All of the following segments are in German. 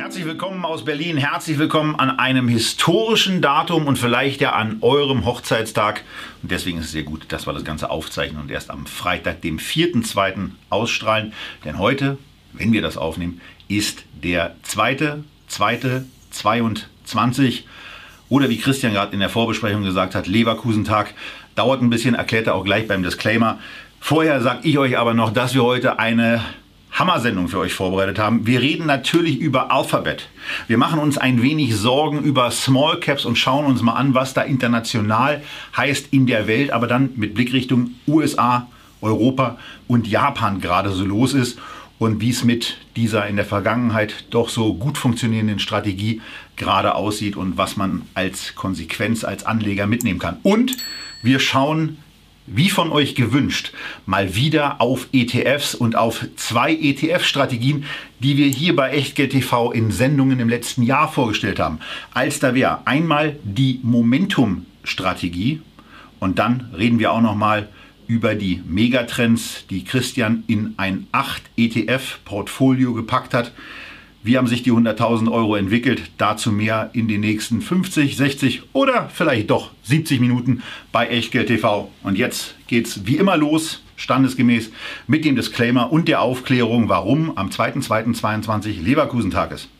Herzlich willkommen aus Berlin, herzlich willkommen an einem historischen Datum und vielleicht ja an eurem Hochzeitstag. Und deswegen ist es sehr gut, dass wir das Ganze aufzeichnen und erst am Freitag, dem 4.2. ausstrahlen. Denn heute, wenn wir das aufnehmen, ist der 2.2.22 oder wie Christian gerade in der Vorbesprechung gesagt hat, Leverkusentag. Dauert ein bisschen, erklärt er auch gleich beim Disclaimer. Vorher sage ich euch aber noch, dass wir heute eine Hammersendung für euch vorbereitet haben. Wir reden natürlich über Alphabet. Wir machen uns ein wenig Sorgen über Small Caps und schauen uns mal an, was da international heißt in der Welt, aber dann mit Blickrichtung USA, Europa und Japan gerade so los ist und wie es mit dieser in der Vergangenheit doch so gut funktionierenden Strategie gerade aussieht und was man als Konsequenz als Anleger mitnehmen kann. Und wir schauen wie von euch gewünscht, mal wieder auf ETFs und auf zwei ETF-Strategien, die wir hier bei Echtgeld TV in Sendungen im letzten Jahr vorgestellt haben. Als da wäre einmal die Momentum-Strategie und dann reden wir auch noch mal über die Megatrends, die Christian in ein 8 ETF-Portfolio gepackt hat. Wie haben sich die 100.000 Euro entwickelt? Dazu mehr in den nächsten 50, 60 oder vielleicht doch 70 Minuten bei Echtgeld TV. Und jetzt geht's wie immer los, standesgemäß, mit dem Disclaimer und der Aufklärung, warum am 2.2.22 Leverkusentag ist.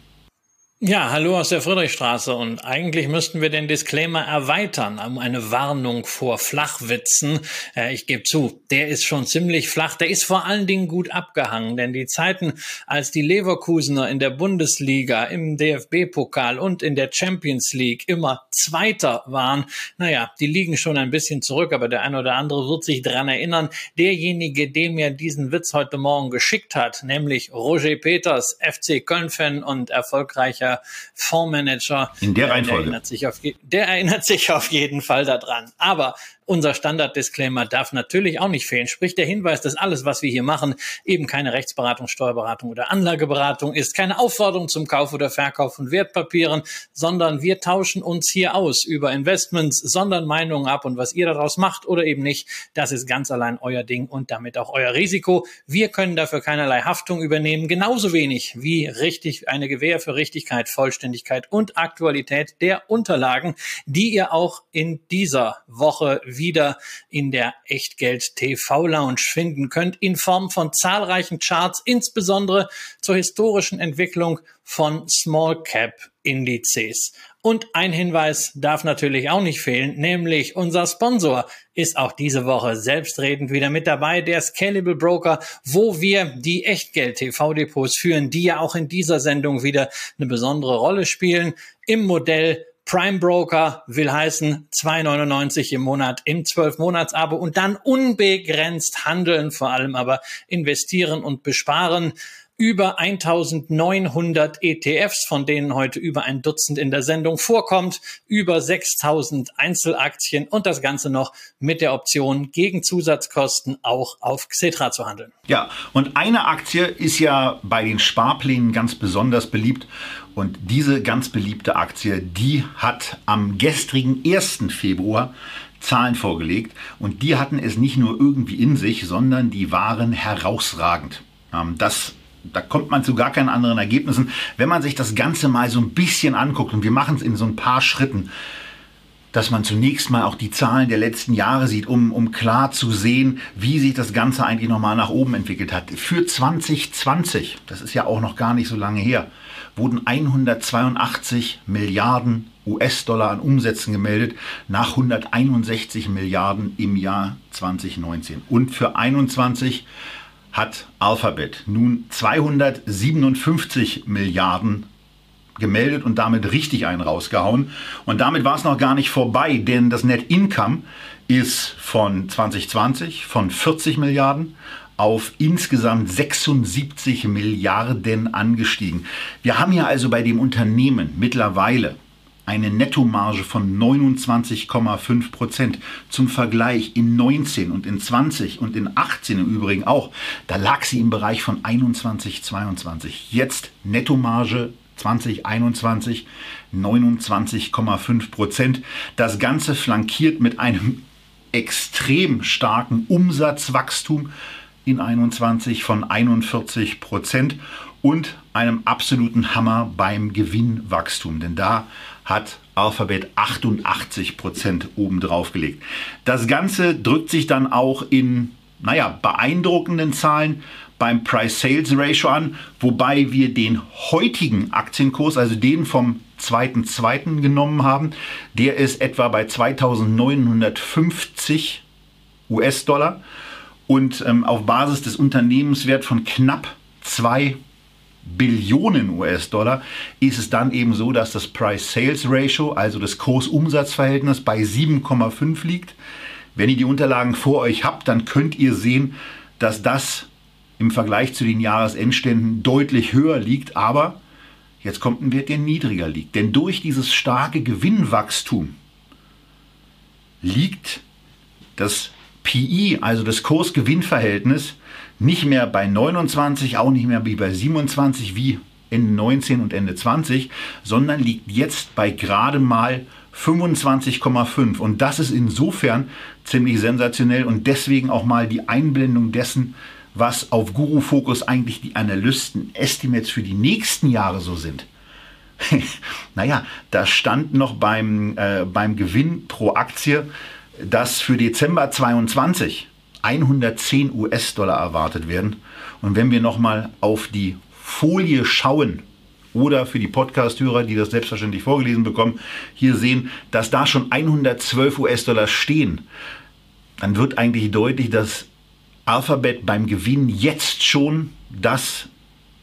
Ja, hallo aus der Friedrichstraße und eigentlich müssten wir den Disclaimer erweitern um eine Warnung vor Flachwitzen. Äh, ich gebe zu, der ist schon ziemlich flach, der ist vor allen Dingen gut abgehangen, denn die Zeiten, als die Leverkusener in der Bundesliga, im DFB-Pokal und in der Champions League immer Zweiter waren, naja, die liegen schon ein bisschen zurück, aber der eine oder andere wird sich dran erinnern. Derjenige, der mir diesen Witz heute Morgen geschickt hat, nämlich Roger Peters, FC Köln-Fan und erfolgreicher der Fondsmanager. In der Reihenfolge. Der erinnert, sich auf, der erinnert sich auf jeden Fall daran. Aber unser Standard-Disclaimer darf natürlich auch nicht fehlen. Sprich der Hinweis, dass alles, was wir hier machen, eben keine Rechtsberatung, Steuerberatung oder Anlageberatung ist, keine Aufforderung zum Kauf oder Verkauf von Wertpapieren, sondern wir tauschen uns hier aus über Investments, sondern Meinungen ab und was ihr daraus macht oder eben nicht, das ist ganz allein euer Ding und damit auch euer Risiko. Wir können dafür keinerlei Haftung übernehmen, genauso wenig wie richtig eine Gewähr für Richtigkeit, Vollständigkeit und Aktualität der Unterlagen, die ihr auch in dieser Woche wieder in der Echtgeld TV Lounge finden könnt, in Form von zahlreichen Charts, insbesondere zur historischen Entwicklung von Small Cap Indizes. Und ein Hinweis darf natürlich auch nicht fehlen, nämlich unser Sponsor ist auch diese Woche selbstredend wieder mit dabei, der Scalable Broker, wo wir die Echtgeld-TV-Depots führen, die ja auch in dieser Sendung wieder eine besondere Rolle spielen. Im Modell Prime Broker will heißen 2,99 im Monat im 12-Monats-Abo und dann unbegrenzt handeln, vor allem aber investieren und besparen über 1900 ETFs, von denen heute über ein Dutzend in der Sendung vorkommt, über 6000 Einzelaktien und das Ganze noch mit der Option gegen Zusatzkosten auch auf Xetra zu handeln. Ja, und eine Aktie ist ja bei den Sparplänen ganz besonders beliebt und diese ganz beliebte Aktie, die hat am gestrigen 1. Februar Zahlen vorgelegt und die hatten es nicht nur irgendwie in sich, sondern die waren herausragend. Ähm, das da kommt man zu gar keinen anderen Ergebnissen. Wenn man sich das Ganze mal so ein bisschen anguckt, und wir machen es in so ein paar Schritten, dass man zunächst mal auch die Zahlen der letzten Jahre sieht, um, um klar zu sehen, wie sich das Ganze eigentlich nochmal nach oben entwickelt hat. Für 2020, das ist ja auch noch gar nicht so lange her, wurden 182 Milliarden US-Dollar an Umsätzen gemeldet, nach 161 Milliarden im Jahr 2019. Und für 2021 hat Alphabet nun 257 Milliarden gemeldet und damit richtig einen rausgehauen. Und damit war es noch gar nicht vorbei, denn das Net Income ist von 2020 von 40 Milliarden auf insgesamt 76 Milliarden angestiegen. Wir haben ja also bei dem Unternehmen mittlerweile eine Nettomarge von 29,5 Prozent. Zum Vergleich in 19 und in 20 und in 18 im Übrigen auch, da lag sie im Bereich von 21, 22. Jetzt Nettomarge 2021 29,5 Prozent. Das Ganze flankiert mit einem extrem starken Umsatzwachstum in 21 von 41 Prozent und einem absoluten Hammer beim Gewinnwachstum. Denn da hat Alphabet 88 Prozent obendrauf gelegt. Das Ganze drückt sich dann auch in, naja, beeindruckenden Zahlen beim Price-Sales-Ratio an, wobei wir den heutigen Aktienkurs, also den vom 2.2. genommen haben. Der ist etwa bei 2950 US-Dollar und ähm, auf Basis des Unternehmenswerts von knapp 2 Billionen US-Dollar ist es dann eben so, dass das Price-Sales-Ratio, also das Kurs-Umsatz-Verhältnis, bei 7,5 liegt. Wenn ihr die Unterlagen vor euch habt, dann könnt ihr sehen, dass das im Vergleich zu den Jahresendständen deutlich höher liegt, aber jetzt kommt ein Wert, der niedriger liegt. Denn durch dieses starke Gewinnwachstum liegt das PI, also das Kurs-Gewinn-Verhältnis, nicht mehr bei 29, auch nicht mehr wie bei 27 wie Ende 19 und Ende 20, sondern liegt jetzt bei gerade mal 25,5. Und das ist insofern ziemlich sensationell und deswegen auch mal die Einblendung dessen, was auf Guru Focus eigentlich die Analysten-Estimates für die nächsten Jahre so sind. naja, da stand noch beim, äh, beim Gewinn pro Aktie, dass für Dezember 22 110 US-Dollar erwartet werden. Und wenn wir nochmal auf die Folie schauen, oder für die Podcast-Hörer, die das selbstverständlich vorgelesen bekommen, hier sehen, dass da schon 112 US-Dollar stehen, dann wird eigentlich deutlich, dass Alphabet beim Gewinn jetzt schon das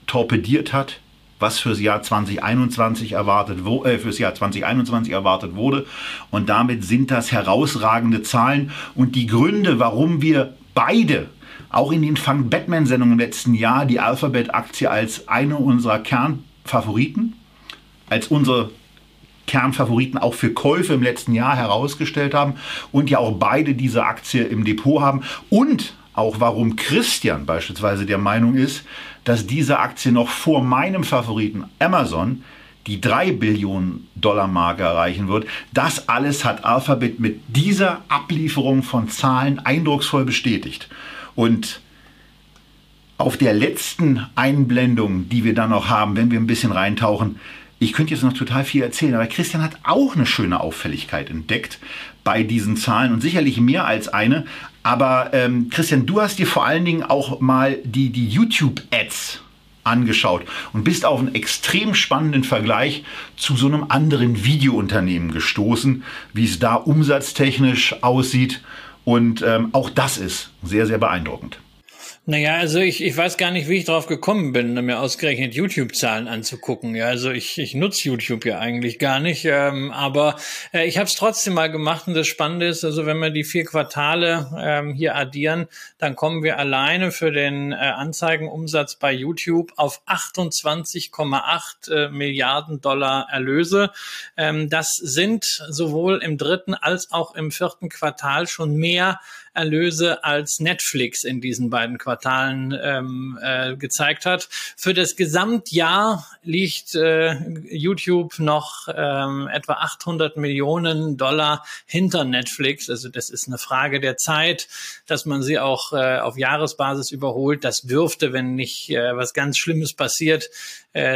torpediert hat, was fürs Jahr 2021 erwartet, äh, fürs Jahr 2021 erwartet wurde. Und damit sind das herausragende Zahlen. Und die Gründe, warum wir beide auch in den Fang Batman-Sendungen im letzten Jahr die Alphabet-Aktie als eine unserer Kernfavoriten, als unsere Kernfavoriten auch für Käufe im letzten Jahr herausgestellt haben und ja auch beide diese Aktie im Depot haben und auch warum Christian beispielsweise der Meinung ist, dass diese Aktie noch vor meinem Favoriten Amazon die 3 Billionen Dollar Marke erreichen wird. Das alles hat Alphabet mit dieser Ablieferung von Zahlen eindrucksvoll bestätigt. Und auf der letzten Einblendung, die wir dann noch haben, wenn wir ein bisschen reintauchen, ich könnte jetzt noch total viel erzählen, aber Christian hat auch eine schöne Auffälligkeit entdeckt bei diesen Zahlen und sicherlich mehr als eine. Aber ähm, Christian, du hast dir vor allen Dingen auch mal die, die YouTube-Ads angeschaut und bist auf einen extrem spannenden Vergleich zu so einem anderen Videounternehmen gestoßen, wie es da umsatztechnisch aussieht. Und ähm, auch das ist sehr, sehr beeindruckend. Naja, also ich, ich weiß gar nicht, wie ich drauf gekommen bin, mir ausgerechnet YouTube-Zahlen anzugucken. Ja, also ich, ich nutze YouTube ja eigentlich gar nicht, ähm, aber äh, ich habe es trotzdem mal gemacht und das Spannende ist, also wenn wir die vier Quartale ähm, hier addieren, dann kommen wir alleine für den äh, Anzeigenumsatz bei YouTube auf 28,8 äh, Milliarden Dollar Erlöse. Ähm, das sind sowohl im dritten als auch im vierten Quartal schon mehr Erlöse als Netflix in diesen beiden Quartalen ähm, äh, gezeigt hat. Für das Gesamtjahr liegt äh, YouTube noch ähm, etwa 800 Millionen Dollar hinter Netflix. Also das ist eine Frage der Zeit, dass man sie auch äh, auf Jahresbasis überholt. Das dürfte, wenn nicht äh, was ganz Schlimmes passiert,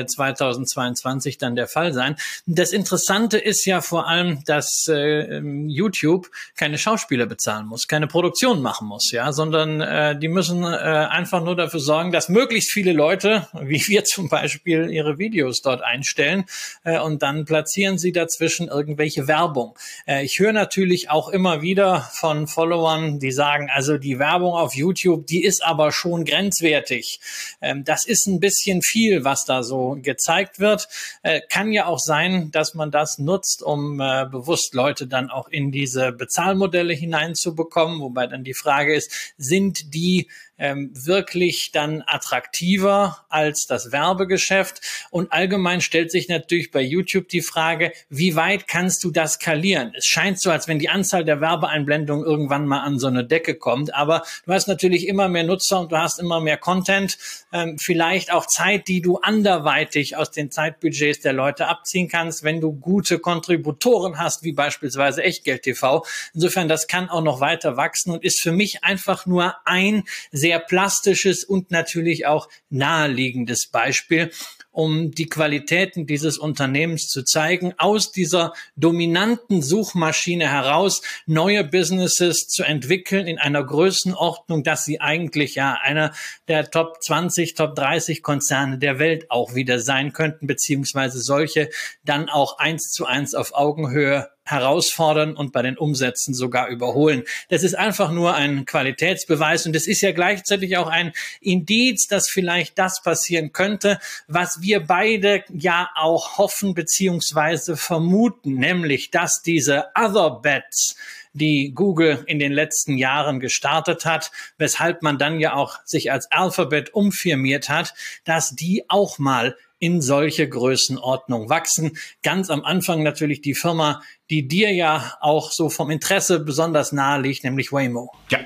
2022 äh, dann der Fall sein. Das Interessante ist ja vor allem, dass äh, YouTube keine Schauspieler bezahlen muss, keine Produktion machen muss, ja, sondern äh, die müssen äh, einfach nur dafür sorgen, dass möglichst viele Leute, wie wir zum Beispiel, ihre Videos dort einstellen äh, und dann platzieren sie dazwischen irgendwelche Werbung. Äh, ich höre natürlich auch immer wieder von Followern, die sagen, also die Werbung auf YouTube, die ist aber schon grenzwertig. Ähm, das ist ein bisschen viel, was da so gezeigt wird. Äh, kann ja auch sein, dass man das nutzt, um äh, bewusst Leute dann auch in diese Bezahlmodelle hineinzubekommen, wo wobei dann die Frage ist, sind die ähm, wirklich dann attraktiver als das Werbegeschäft? Und allgemein stellt sich natürlich bei YouTube die Frage, wie weit kannst du das skalieren? Es scheint so, als wenn die Anzahl der Werbeeinblendungen irgendwann mal an so eine Decke kommt, aber du hast natürlich immer mehr Nutzer und du hast immer mehr Content, ähm, vielleicht auch Zeit, die du anderweitig aus den Zeitbudgets der Leute abziehen kannst, wenn du gute Kontributoren hast, wie beispielsweise Echtgeld TV. Insofern, das kann auch noch weiter wachsen und ist für mich einfach nur ein sehr plastisches und natürlich auch naheliegendes Beispiel um die Qualitäten dieses Unternehmens zu zeigen, aus dieser dominanten Suchmaschine heraus neue Businesses zu entwickeln in einer Größenordnung, dass sie eigentlich ja einer der Top 20, Top 30 Konzerne der Welt auch wieder sein könnten, beziehungsweise solche dann auch eins zu eins auf Augenhöhe herausfordern und bei den Umsätzen sogar überholen. Das ist einfach nur ein Qualitätsbeweis und es ist ja gleichzeitig auch ein Indiz, dass vielleicht das passieren könnte, was wir beide ja auch hoffen beziehungsweise vermuten, nämlich dass diese Other Bets die Google in den letzten Jahren gestartet hat, weshalb man dann ja auch sich als Alphabet umfirmiert hat, dass die auch mal in solche Größenordnung wachsen. Ganz am Anfang natürlich die Firma, die dir ja auch so vom Interesse besonders nahe liegt, nämlich Waymo. Ja.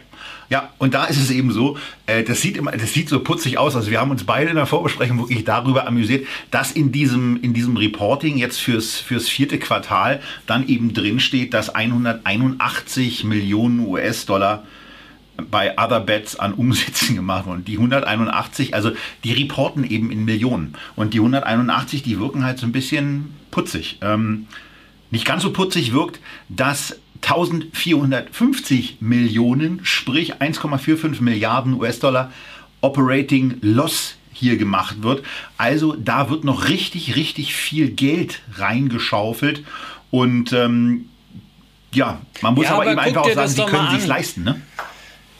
Ja, und da ist es eben so, äh, das sieht immer, das sieht so putzig aus. Also wir haben uns beide in der Vorbesprechung wirklich darüber amüsiert, dass in diesem, in diesem Reporting jetzt fürs, fürs vierte Quartal dann eben drin steht, dass 181 Millionen US-Dollar bei Other Bets an Umsätzen gemacht wurden. Die 181, also die reporten eben in Millionen. Und die 181, die wirken halt so ein bisschen putzig. Ähm, nicht ganz so putzig wirkt, dass 1450 Millionen, sprich 1,45 Milliarden US-Dollar Operating Loss hier gemacht wird. Also da wird noch richtig, richtig viel Geld reingeschaufelt. Und ähm, ja, man muss ja, aber, aber eben einfach auch sagen, sie können sich leisten. Ne?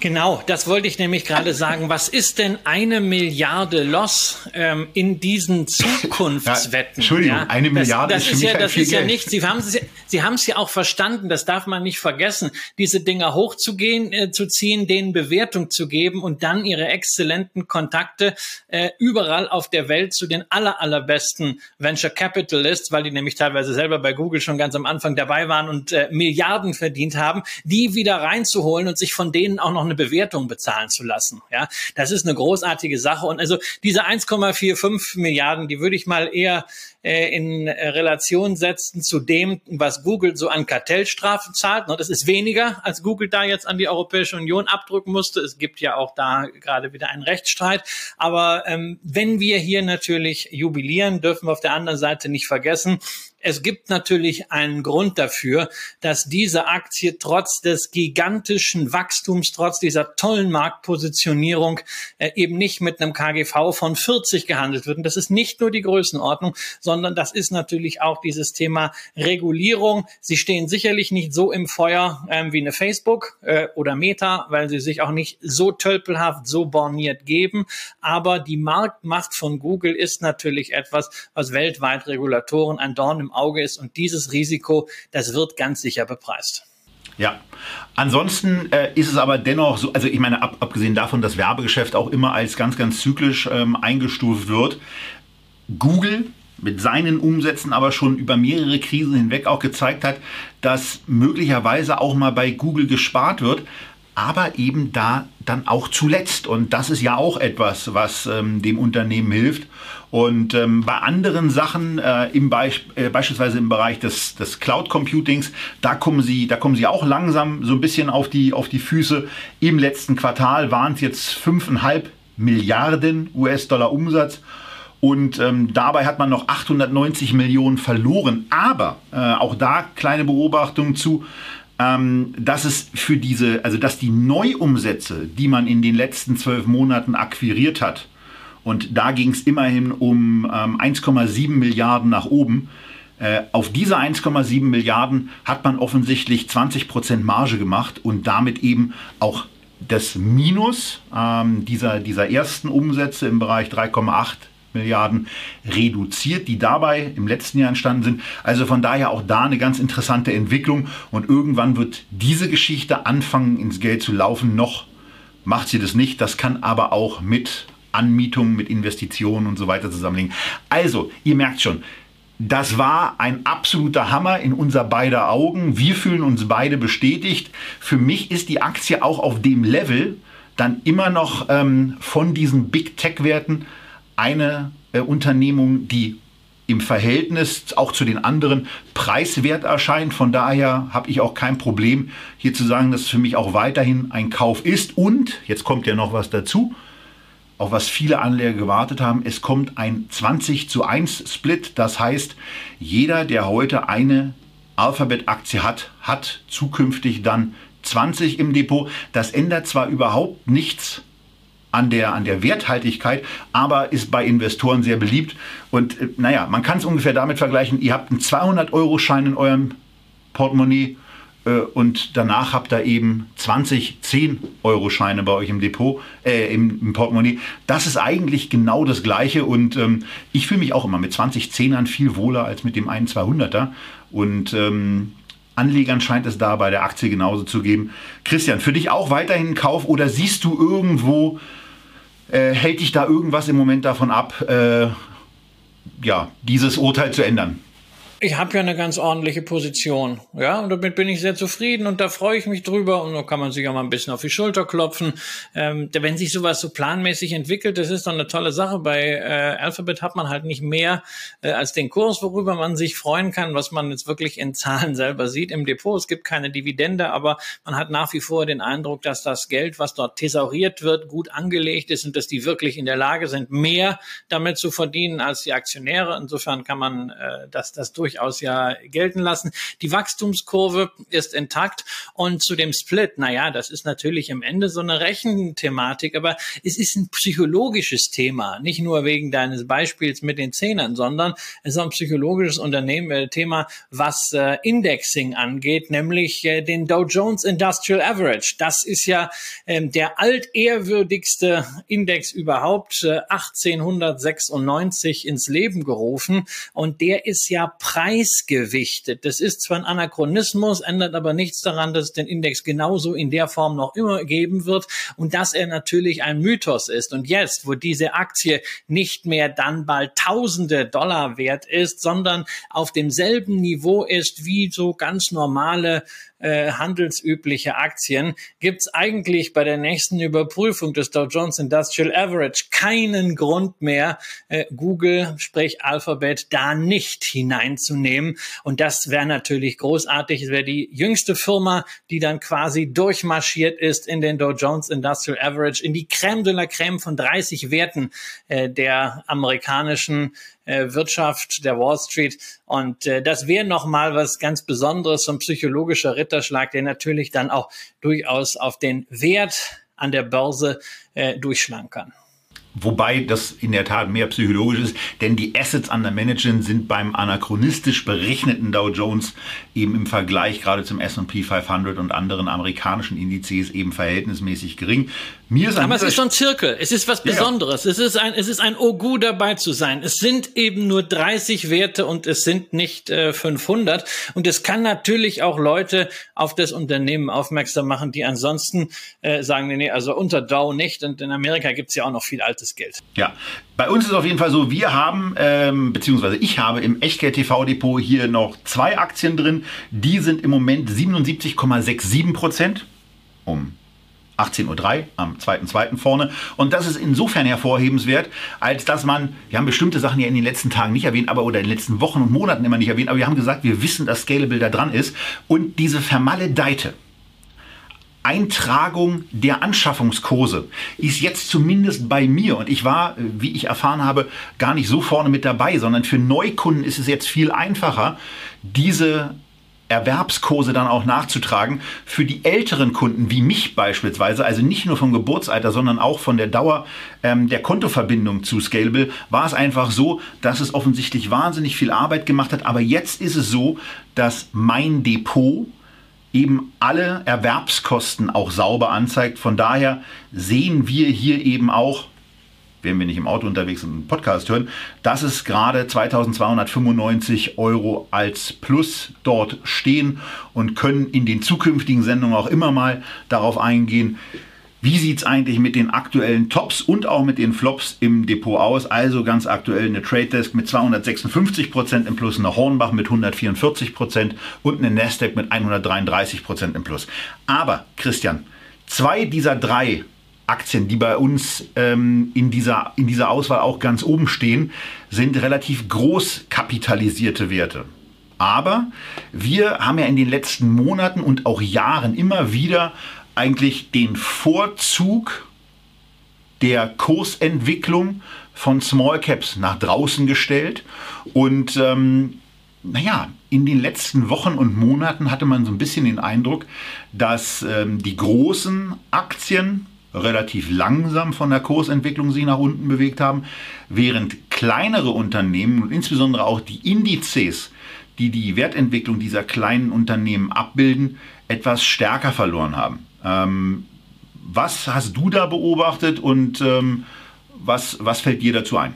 Genau, das wollte ich nämlich gerade sagen. Was ist denn eine Milliarde Loss ähm, in diesen Zukunftswetten? Ja, Entschuldigung, ja? eine Milliarde das, das ist, ist ja, halt das ist Geld. ja nicht. Sie haben es, Sie haben es ja auch verstanden. Das darf man nicht vergessen, diese Dinger hochzugehen, äh, zu ziehen, denen Bewertung zu geben und dann ihre exzellenten Kontakte äh, überall auf der Welt zu den aller allerbesten Venture Capitalists, weil die nämlich teilweise selber bei Google schon ganz am Anfang dabei waren und äh, Milliarden verdient haben, die wieder reinzuholen und sich von denen auch noch eine Bewertung bezahlen zu lassen. Ja, das ist eine großartige Sache. Und also diese 1,45 Milliarden, die würde ich mal eher äh, in Relation setzen zu dem, was Google so an Kartellstrafen zahlt. Das ist weniger, als Google da jetzt an die Europäische Union abdrücken musste. Es gibt ja auch da gerade wieder einen Rechtsstreit. Aber ähm, wenn wir hier natürlich jubilieren, dürfen wir auf der anderen Seite nicht vergessen, es gibt natürlich einen Grund dafür, dass diese Aktie trotz des gigantischen Wachstums, trotz dieser tollen Marktpositionierung äh, eben nicht mit einem KGV von 40 gehandelt wird. Und das ist nicht nur die Größenordnung, sondern das ist natürlich auch dieses Thema Regulierung. Sie stehen sicherlich nicht so im Feuer ähm, wie eine Facebook äh, oder Meta, weil sie sich auch nicht so tölpelhaft, so borniert geben. Aber die Marktmacht von Google ist natürlich etwas, was weltweit Regulatoren ein Dorn im Auge ist. Und dieses Risiko, das wird ganz sicher bepreist. Ja, ansonsten äh, ist es aber dennoch so, also ich meine, ab, abgesehen davon, dass Werbegeschäft auch immer als ganz, ganz zyklisch ähm, eingestuft wird, Google mit seinen Umsätzen aber schon über mehrere Krisen hinweg auch gezeigt hat, dass möglicherweise auch mal bei Google gespart wird, aber eben da dann auch zuletzt. Und das ist ja auch etwas, was ähm, dem Unternehmen hilft. Und ähm, bei anderen Sachen, äh, im Be äh, beispielsweise im Bereich des, des Cloud Computings, da kommen sie, da kommen sie auch langsam so ein bisschen auf die, auf die Füße. Im letzten Quartal waren es jetzt 5,5 Milliarden US-Dollar Umsatz. Und ähm, dabei hat man noch 890 Millionen verloren. Aber äh, auch da kleine Beobachtung zu ähm, dass es für diese, also dass die Neuumsätze, die man in den letzten zwölf Monaten akquiriert hat, und da ging es immerhin um ähm, 1,7 Milliarden nach oben, äh, auf diese 1,7 Milliarden hat man offensichtlich 20% Marge gemacht und damit eben auch das Minus ähm, dieser, dieser ersten Umsätze im Bereich 3,8 Milliarden reduziert, die dabei im letzten Jahr entstanden sind. Also von daher auch da eine ganz interessante Entwicklung. Und irgendwann wird diese Geschichte anfangen ins Geld zu laufen. Noch macht sie das nicht. Das kann aber auch mit Anmietungen, mit Investitionen und so weiter zusammenlegen. Also, ihr merkt schon, das war ein absoluter Hammer in unser beider Augen. Wir fühlen uns beide bestätigt. Für mich ist die Aktie auch auf dem Level dann immer noch ähm, von diesen Big Tech-Werten eine äh, Unternehmung, die im Verhältnis auch zu den anderen preiswert erscheint. Von daher habe ich auch kein Problem, hier zu sagen, dass es für mich auch weiterhin ein Kauf ist. Und, jetzt kommt ja noch was dazu, auf was viele Anleger gewartet haben. Es kommt ein 20 zu 1 Split. Das heißt, jeder, der heute eine Alphabet-Aktie hat, hat zukünftig dann 20 im Depot. Das ändert zwar überhaupt nichts an der, an der Werthaltigkeit, aber ist bei Investoren sehr beliebt. Und äh, naja, man kann es ungefähr damit vergleichen, ihr habt einen 200-Euro-Schein in eurem Portemonnaie und danach habt ihr eben 20 10-Euro-Scheine bei euch im Depot, äh, im, im, Portemonnaie. Das ist eigentlich genau das Gleiche und ähm, ich fühle mich auch immer mit 20 Zehnern viel wohler als mit dem einen 200er und ähm, Anlegern scheint es da bei der Aktie genauso zu geben. Christian, für dich auch weiterhin Kauf oder siehst du irgendwo, äh, hält dich da irgendwas im Moment davon ab, äh, ja, dieses Urteil zu ändern? Ich habe ja eine ganz ordentliche Position, ja, und damit bin ich sehr zufrieden und da freue ich mich drüber und da kann man sich ja mal ein bisschen auf die Schulter klopfen. Ähm, wenn sich sowas so planmäßig entwickelt, das ist doch eine tolle Sache. Bei äh, Alphabet hat man halt nicht mehr äh, als den Kurs, worüber man sich freuen kann, was man jetzt wirklich in Zahlen selber sieht im Depot. Es gibt keine Dividende, aber man hat nach wie vor den Eindruck, dass das Geld, was dort thesauriert wird, gut angelegt ist und dass die wirklich in der Lage sind, mehr damit zu verdienen als die Aktionäre. Insofern kann man äh, das, das durchaus durchaus ja gelten lassen. Die Wachstumskurve ist intakt und zu dem Split, naja, das ist natürlich am Ende so eine Rechenthematik, aber es ist ein psychologisches Thema, nicht nur wegen deines Beispiels mit den Zehnern, sondern es ist ein psychologisches Unternehmen, äh, Thema, was äh, Indexing angeht, nämlich äh, den Dow Jones Industrial Average. Das ist ja ähm, der altehrwürdigste Index überhaupt, äh, 1896 ins Leben gerufen und der ist ja preisgewichtet. Das ist zwar ein Anachronismus, ändert aber nichts daran, dass es den Index genauso in der Form noch immer geben wird und dass er natürlich ein Mythos ist. Und jetzt, wo diese Aktie nicht mehr dann bald Tausende Dollar wert ist, sondern auf demselben Niveau ist wie so ganz normale äh, handelsübliche Aktien, gibt es eigentlich bei der nächsten Überprüfung des Dow Jones Industrial Average keinen Grund mehr, äh, Google, sprich Alphabet, da nicht hineinzunehmen. Und das wäre natürlich großartig. Es wäre die jüngste Firma, die dann quasi durchmarschiert ist in den Dow Jones Industrial Average, in die Crème de la Crème von 30 Werten äh, der amerikanischen äh, Wirtschaft der Wall Street. Und äh, das wäre nochmal was ganz Besonderes, so ein psychologischer Ritterschlag, der natürlich dann auch durchaus auf den Wert an der Börse äh, durchschlagen kann. Wobei das in der Tat mehr psychologisch ist, denn die Assets under Management sind beim anachronistisch berechneten Dow Jones eben im Vergleich gerade zum S&P 500 und anderen amerikanischen Indizes eben verhältnismäßig gering. Mir ist Aber es ist ein Zirkel. Es ist was Besonderes. Ja. Es ist ein, es ist ein Ogu dabei zu sein. Es sind eben nur 30 Werte und es sind nicht äh, 500. Und es kann natürlich auch Leute auf das Unternehmen aufmerksam machen, die ansonsten äh, sagen, nee, also unter Dow nicht. Und in Amerika gibt's ja auch noch viel altes Geld. Ja, bei uns ist auf jeden Fall so, wir haben, ähm, beziehungsweise ich habe im Echtgeld TV Depot hier noch zwei Aktien drin. Die sind im Moment 77,67 Prozent. Um 18.03 Uhr am 2.2. vorne. Und das ist insofern hervorhebenswert, als dass man, wir haben bestimmte Sachen ja in den letzten Tagen nicht erwähnt, aber oder in den letzten Wochen und Monaten immer nicht erwähnt, aber wir haben gesagt, wir wissen, dass Scalable da dran ist. Und diese vermaledeite Eintragung der Anschaffungskurse ist jetzt zumindest bei mir, und ich war, wie ich erfahren habe, gar nicht so vorne mit dabei, sondern für Neukunden ist es jetzt viel einfacher, diese Erwerbskurse dann auch nachzutragen. Für die älteren Kunden wie mich beispielsweise, also nicht nur vom Geburtsalter, sondern auch von der Dauer ähm, der Kontoverbindung zu Scalable, war es einfach so, dass es offensichtlich wahnsinnig viel Arbeit gemacht hat. Aber jetzt ist es so, dass mein Depot eben alle Erwerbskosten auch sauber anzeigt. Von daher sehen wir hier eben auch wenn wir nicht im Auto unterwegs sind und einen Podcast hören, dass es gerade 2295 Euro als Plus dort stehen und können in den zukünftigen Sendungen auch immer mal darauf eingehen, wie sieht es eigentlich mit den aktuellen Tops und auch mit den Flops im Depot aus? Also ganz aktuell eine Trade Desk mit 256% im Plus, eine Hornbach mit 144% und eine Nasdaq mit 133% im Plus. Aber Christian, zwei dieser drei Aktien, die bei uns ähm, in, dieser, in dieser Auswahl auch ganz oben stehen, sind relativ groß kapitalisierte Werte. Aber wir haben ja in den letzten Monaten und auch Jahren immer wieder eigentlich den Vorzug der Kursentwicklung von Small Caps nach draußen gestellt. Und ähm, naja, in den letzten Wochen und Monaten hatte man so ein bisschen den Eindruck, dass ähm, die großen Aktien relativ langsam von der Kursentwicklung sich nach unten bewegt haben, während kleinere Unternehmen und insbesondere auch die Indizes, die die Wertentwicklung dieser kleinen Unternehmen abbilden, etwas stärker verloren haben. Ähm, was hast du da beobachtet und ähm, was, was fällt dir dazu ein?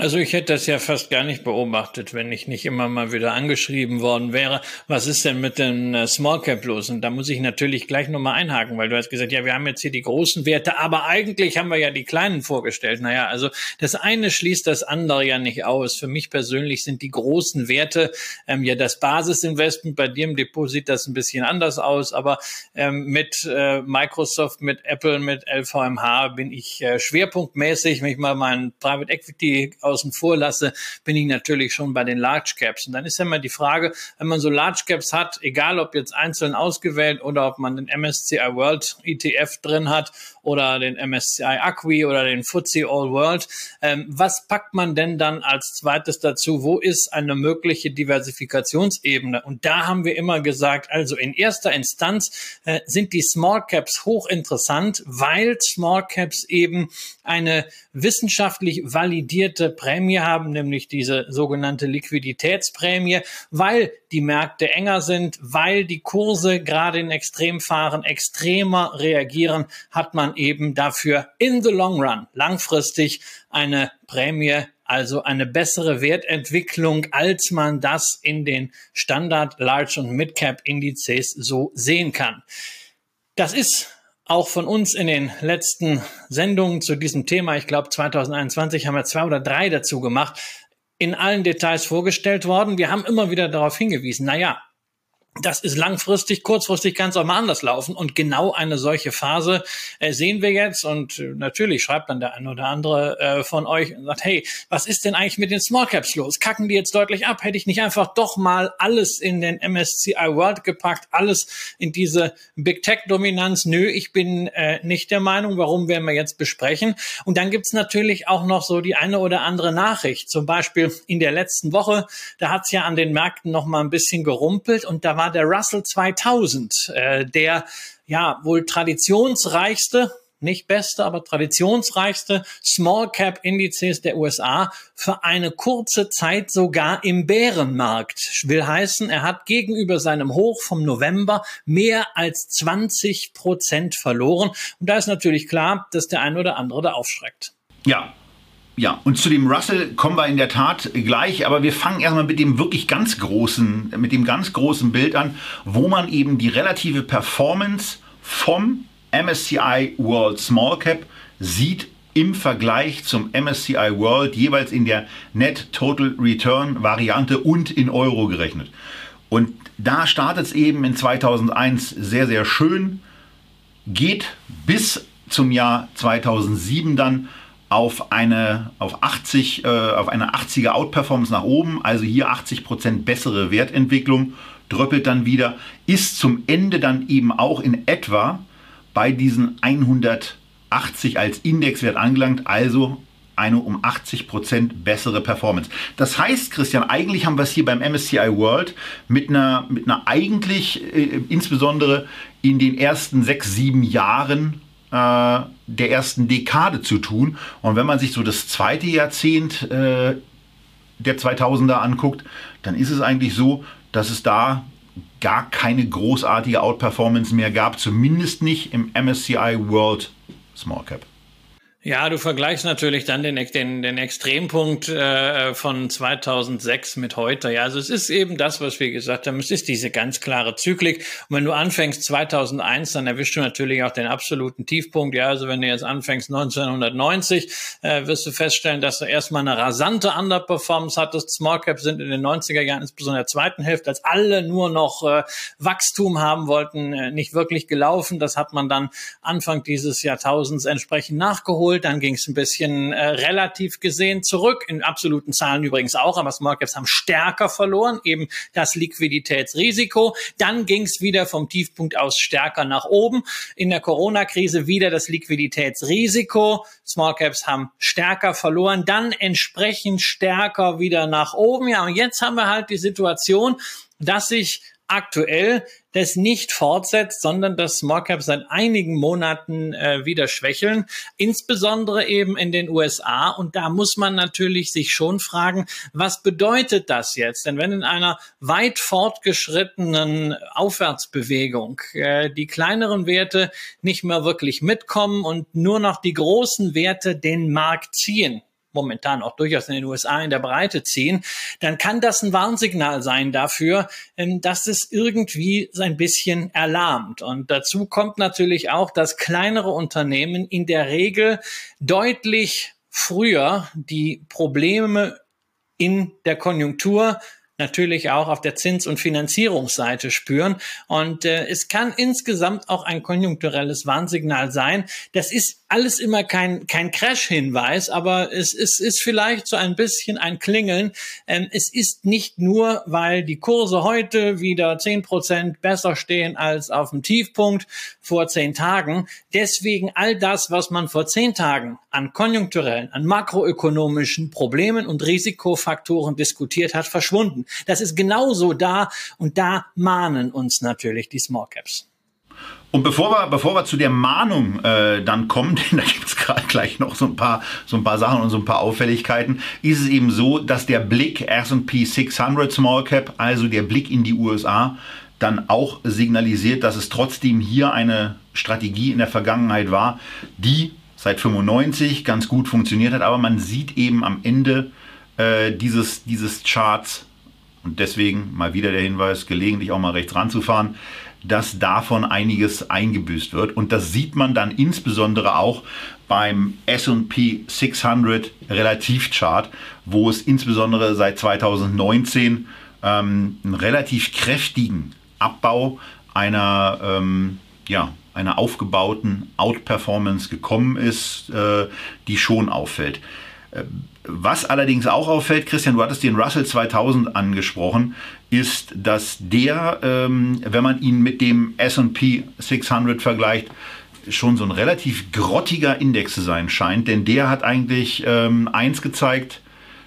Also ich hätte das ja fast gar nicht beobachtet, wenn ich nicht immer mal wieder angeschrieben worden wäre. Was ist denn mit den äh, Small Cap los? Und da muss ich natürlich gleich nochmal einhaken, weil du hast gesagt, ja, wir haben jetzt hier die großen Werte, aber eigentlich haben wir ja die kleinen vorgestellt. Naja, also das eine schließt das andere ja nicht aus. Für mich persönlich sind die großen Werte ähm, ja das Basisinvestment. Bei dir im Depot sieht das ein bisschen anders aus, aber ähm, mit äh, Microsoft, mit Apple, mit LVMH bin ich äh, schwerpunktmäßig, wenn ich mal meinen Private Equity außen vor lasse, bin ich natürlich schon bei den Large Caps. Und dann ist ja immer die Frage, wenn man so Large Caps hat, egal ob jetzt einzeln ausgewählt oder ob man den MSCI World ETF drin hat oder den MSCI Acqui oder den FTSE All World, ähm, was packt man denn dann als zweites dazu? Wo ist eine mögliche Diversifikationsebene? Und da haben wir immer gesagt, also in erster Instanz äh, sind die Small Caps hochinteressant, weil Small Caps eben eine wissenschaftlich validierte Prämie haben, nämlich diese sogenannte Liquiditätsprämie, weil die Märkte enger sind, weil die Kurse gerade in Extremfahren extremer reagieren, hat man eben dafür in the long run langfristig eine Prämie also eine bessere Wertentwicklung, als man das in den Standard Large und Mid Cap Indizes so sehen kann. Das ist auch von uns in den letzten Sendungen zu diesem Thema, ich glaube 2021 haben wir zwei oder drei dazu gemacht, in allen Details vorgestellt worden. Wir haben immer wieder darauf hingewiesen, naja, das ist langfristig, kurzfristig kann es auch mal anders laufen. Und genau eine solche Phase äh, sehen wir jetzt. Und äh, natürlich schreibt dann der eine oder andere äh, von euch und sagt, hey, was ist denn eigentlich mit den Small Caps los? Kacken die jetzt deutlich ab? Hätte ich nicht einfach doch mal alles in den MSCI World gepackt, alles in diese Big Tech Dominanz? Nö, ich bin äh, nicht der Meinung. Warum werden wir jetzt besprechen? Und dann gibt's natürlich auch noch so die eine oder andere Nachricht. Zum Beispiel in der letzten Woche, da hat's ja an den Märkten noch mal ein bisschen gerumpelt und da war der Russell 2000, äh, der ja wohl traditionsreichste nicht beste, aber traditionsreichste Small Cap Indizes der USA für eine kurze Zeit sogar im Bärenmarkt. Will heißen, er hat gegenüber seinem Hoch vom November mehr als 20 Prozent verloren. Und da ist natürlich klar, dass der ein oder andere da aufschreckt. Ja, ja, und zu dem Russell kommen wir in der Tat gleich, aber wir fangen erstmal mit dem wirklich ganz großen, mit dem ganz großen Bild an, wo man eben die relative Performance vom MSCI World Small Cap sieht im Vergleich zum MSCI World jeweils in der Net Total Return Variante und in Euro gerechnet. Und da startet es eben in 2001 sehr, sehr schön, geht bis zum Jahr 2007 dann auf eine, auf 80, äh, auf eine 80er Outperformance nach oben, also hier 80% bessere Wertentwicklung, dröppelt dann wieder, ist zum Ende dann eben auch in etwa bei diesen 180 als Indexwert angelangt, also eine um 80% bessere Performance. Das heißt, Christian, eigentlich haben wir es hier beim MSCI World mit einer, mit einer eigentlich, äh, insbesondere in den ersten sechs, sieben Jahren der ersten Dekade zu tun. Und wenn man sich so das zweite Jahrzehnt äh, der 2000er anguckt, dann ist es eigentlich so, dass es da gar keine großartige Outperformance mehr gab, zumindest nicht im MSCI World Small Cap. Ja, du vergleichst natürlich dann den, den, den Extrempunkt äh, von 2006 mit heute. Ja, also es ist eben das, was wir gesagt haben. Es ist diese ganz klare Zyklik. Und wenn du anfängst 2001, dann erwischst du natürlich auch den absoluten Tiefpunkt. Ja, also wenn du jetzt anfängst 1990, äh, wirst du feststellen, dass du erstmal eine rasante Underperformance hattest. Small Caps sind in den 90er Jahren, insbesondere in der zweiten Hälfte, als alle nur noch äh, Wachstum haben wollten, äh, nicht wirklich gelaufen. Das hat man dann Anfang dieses Jahrtausends entsprechend nachgeholt geholt, dann ging es ein bisschen äh, relativ gesehen zurück, in absoluten Zahlen übrigens auch, aber Small Caps haben stärker verloren, eben das Liquiditätsrisiko. Dann ging es wieder vom Tiefpunkt aus stärker nach oben. In der Corona-Krise wieder das Liquiditätsrisiko. Small Caps haben stärker verloren, dann entsprechend stärker wieder nach oben. Ja, und jetzt haben wir halt die Situation, dass sich aktuell das nicht fortsetzt, sondern dass Small Caps seit einigen Monaten äh, wieder schwächeln, insbesondere eben in den USA. Und da muss man natürlich sich schon fragen, was bedeutet das jetzt? Denn wenn in einer weit fortgeschrittenen Aufwärtsbewegung äh, die kleineren Werte nicht mehr wirklich mitkommen und nur noch die großen Werte den Markt ziehen, momentan auch durchaus in den USA in der Breite ziehen, dann kann das ein Warnsignal sein dafür, ähm, dass es irgendwie ein bisschen erlahmt. Und dazu kommt natürlich auch, dass kleinere Unternehmen in der Regel deutlich früher die Probleme in der Konjunktur natürlich auch auf der Zins- und Finanzierungsseite spüren. Und äh, es kann insgesamt auch ein konjunkturelles Warnsignal sein. Das ist alles immer kein, kein Crash-Hinweis, aber es, es ist vielleicht so ein bisschen ein Klingeln. Ähm, es ist nicht nur, weil die Kurse heute wieder zehn Prozent besser stehen als auf dem Tiefpunkt vor zehn Tagen. Deswegen all das, was man vor zehn Tagen an konjunkturellen, an makroökonomischen Problemen und Risikofaktoren diskutiert hat, verschwunden. Das ist genauso da und da mahnen uns natürlich die Small Caps. Und bevor wir, bevor wir zu der Mahnung äh, dann kommen, denn da gibt es gerade gleich noch so ein, paar, so ein paar Sachen und so ein paar Auffälligkeiten, ist es eben so, dass der Blick S&P 600 Small Cap, also der Blick in die USA, dann auch signalisiert, dass es trotzdem hier eine Strategie in der Vergangenheit war, die seit 95 ganz gut funktioniert hat, aber man sieht eben am Ende äh, dieses, dieses Charts. Und deswegen mal wieder der Hinweis, gelegentlich auch mal rechts ranzufahren, dass davon einiges eingebüßt wird. Und das sieht man dann insbesondere auch beim SP 600 Relativchart, wo es insbesondere seit 2019 ähm, einen relativ kräftigen Abbau einer, ähm, ja, einer aufgebauten Outperformance gekommen ist, äh, die schon auffällt. Was allerdings auch auffällt, Christian, du hattest den Russell 2000 angesprochen, ist, dass der, ähm, wenn man ihn mit dem SP 600 vergleicht, schon so ein relativ grottiger Index zu sein scheint, denn der hat eigentlich ähm, eins gezeigt,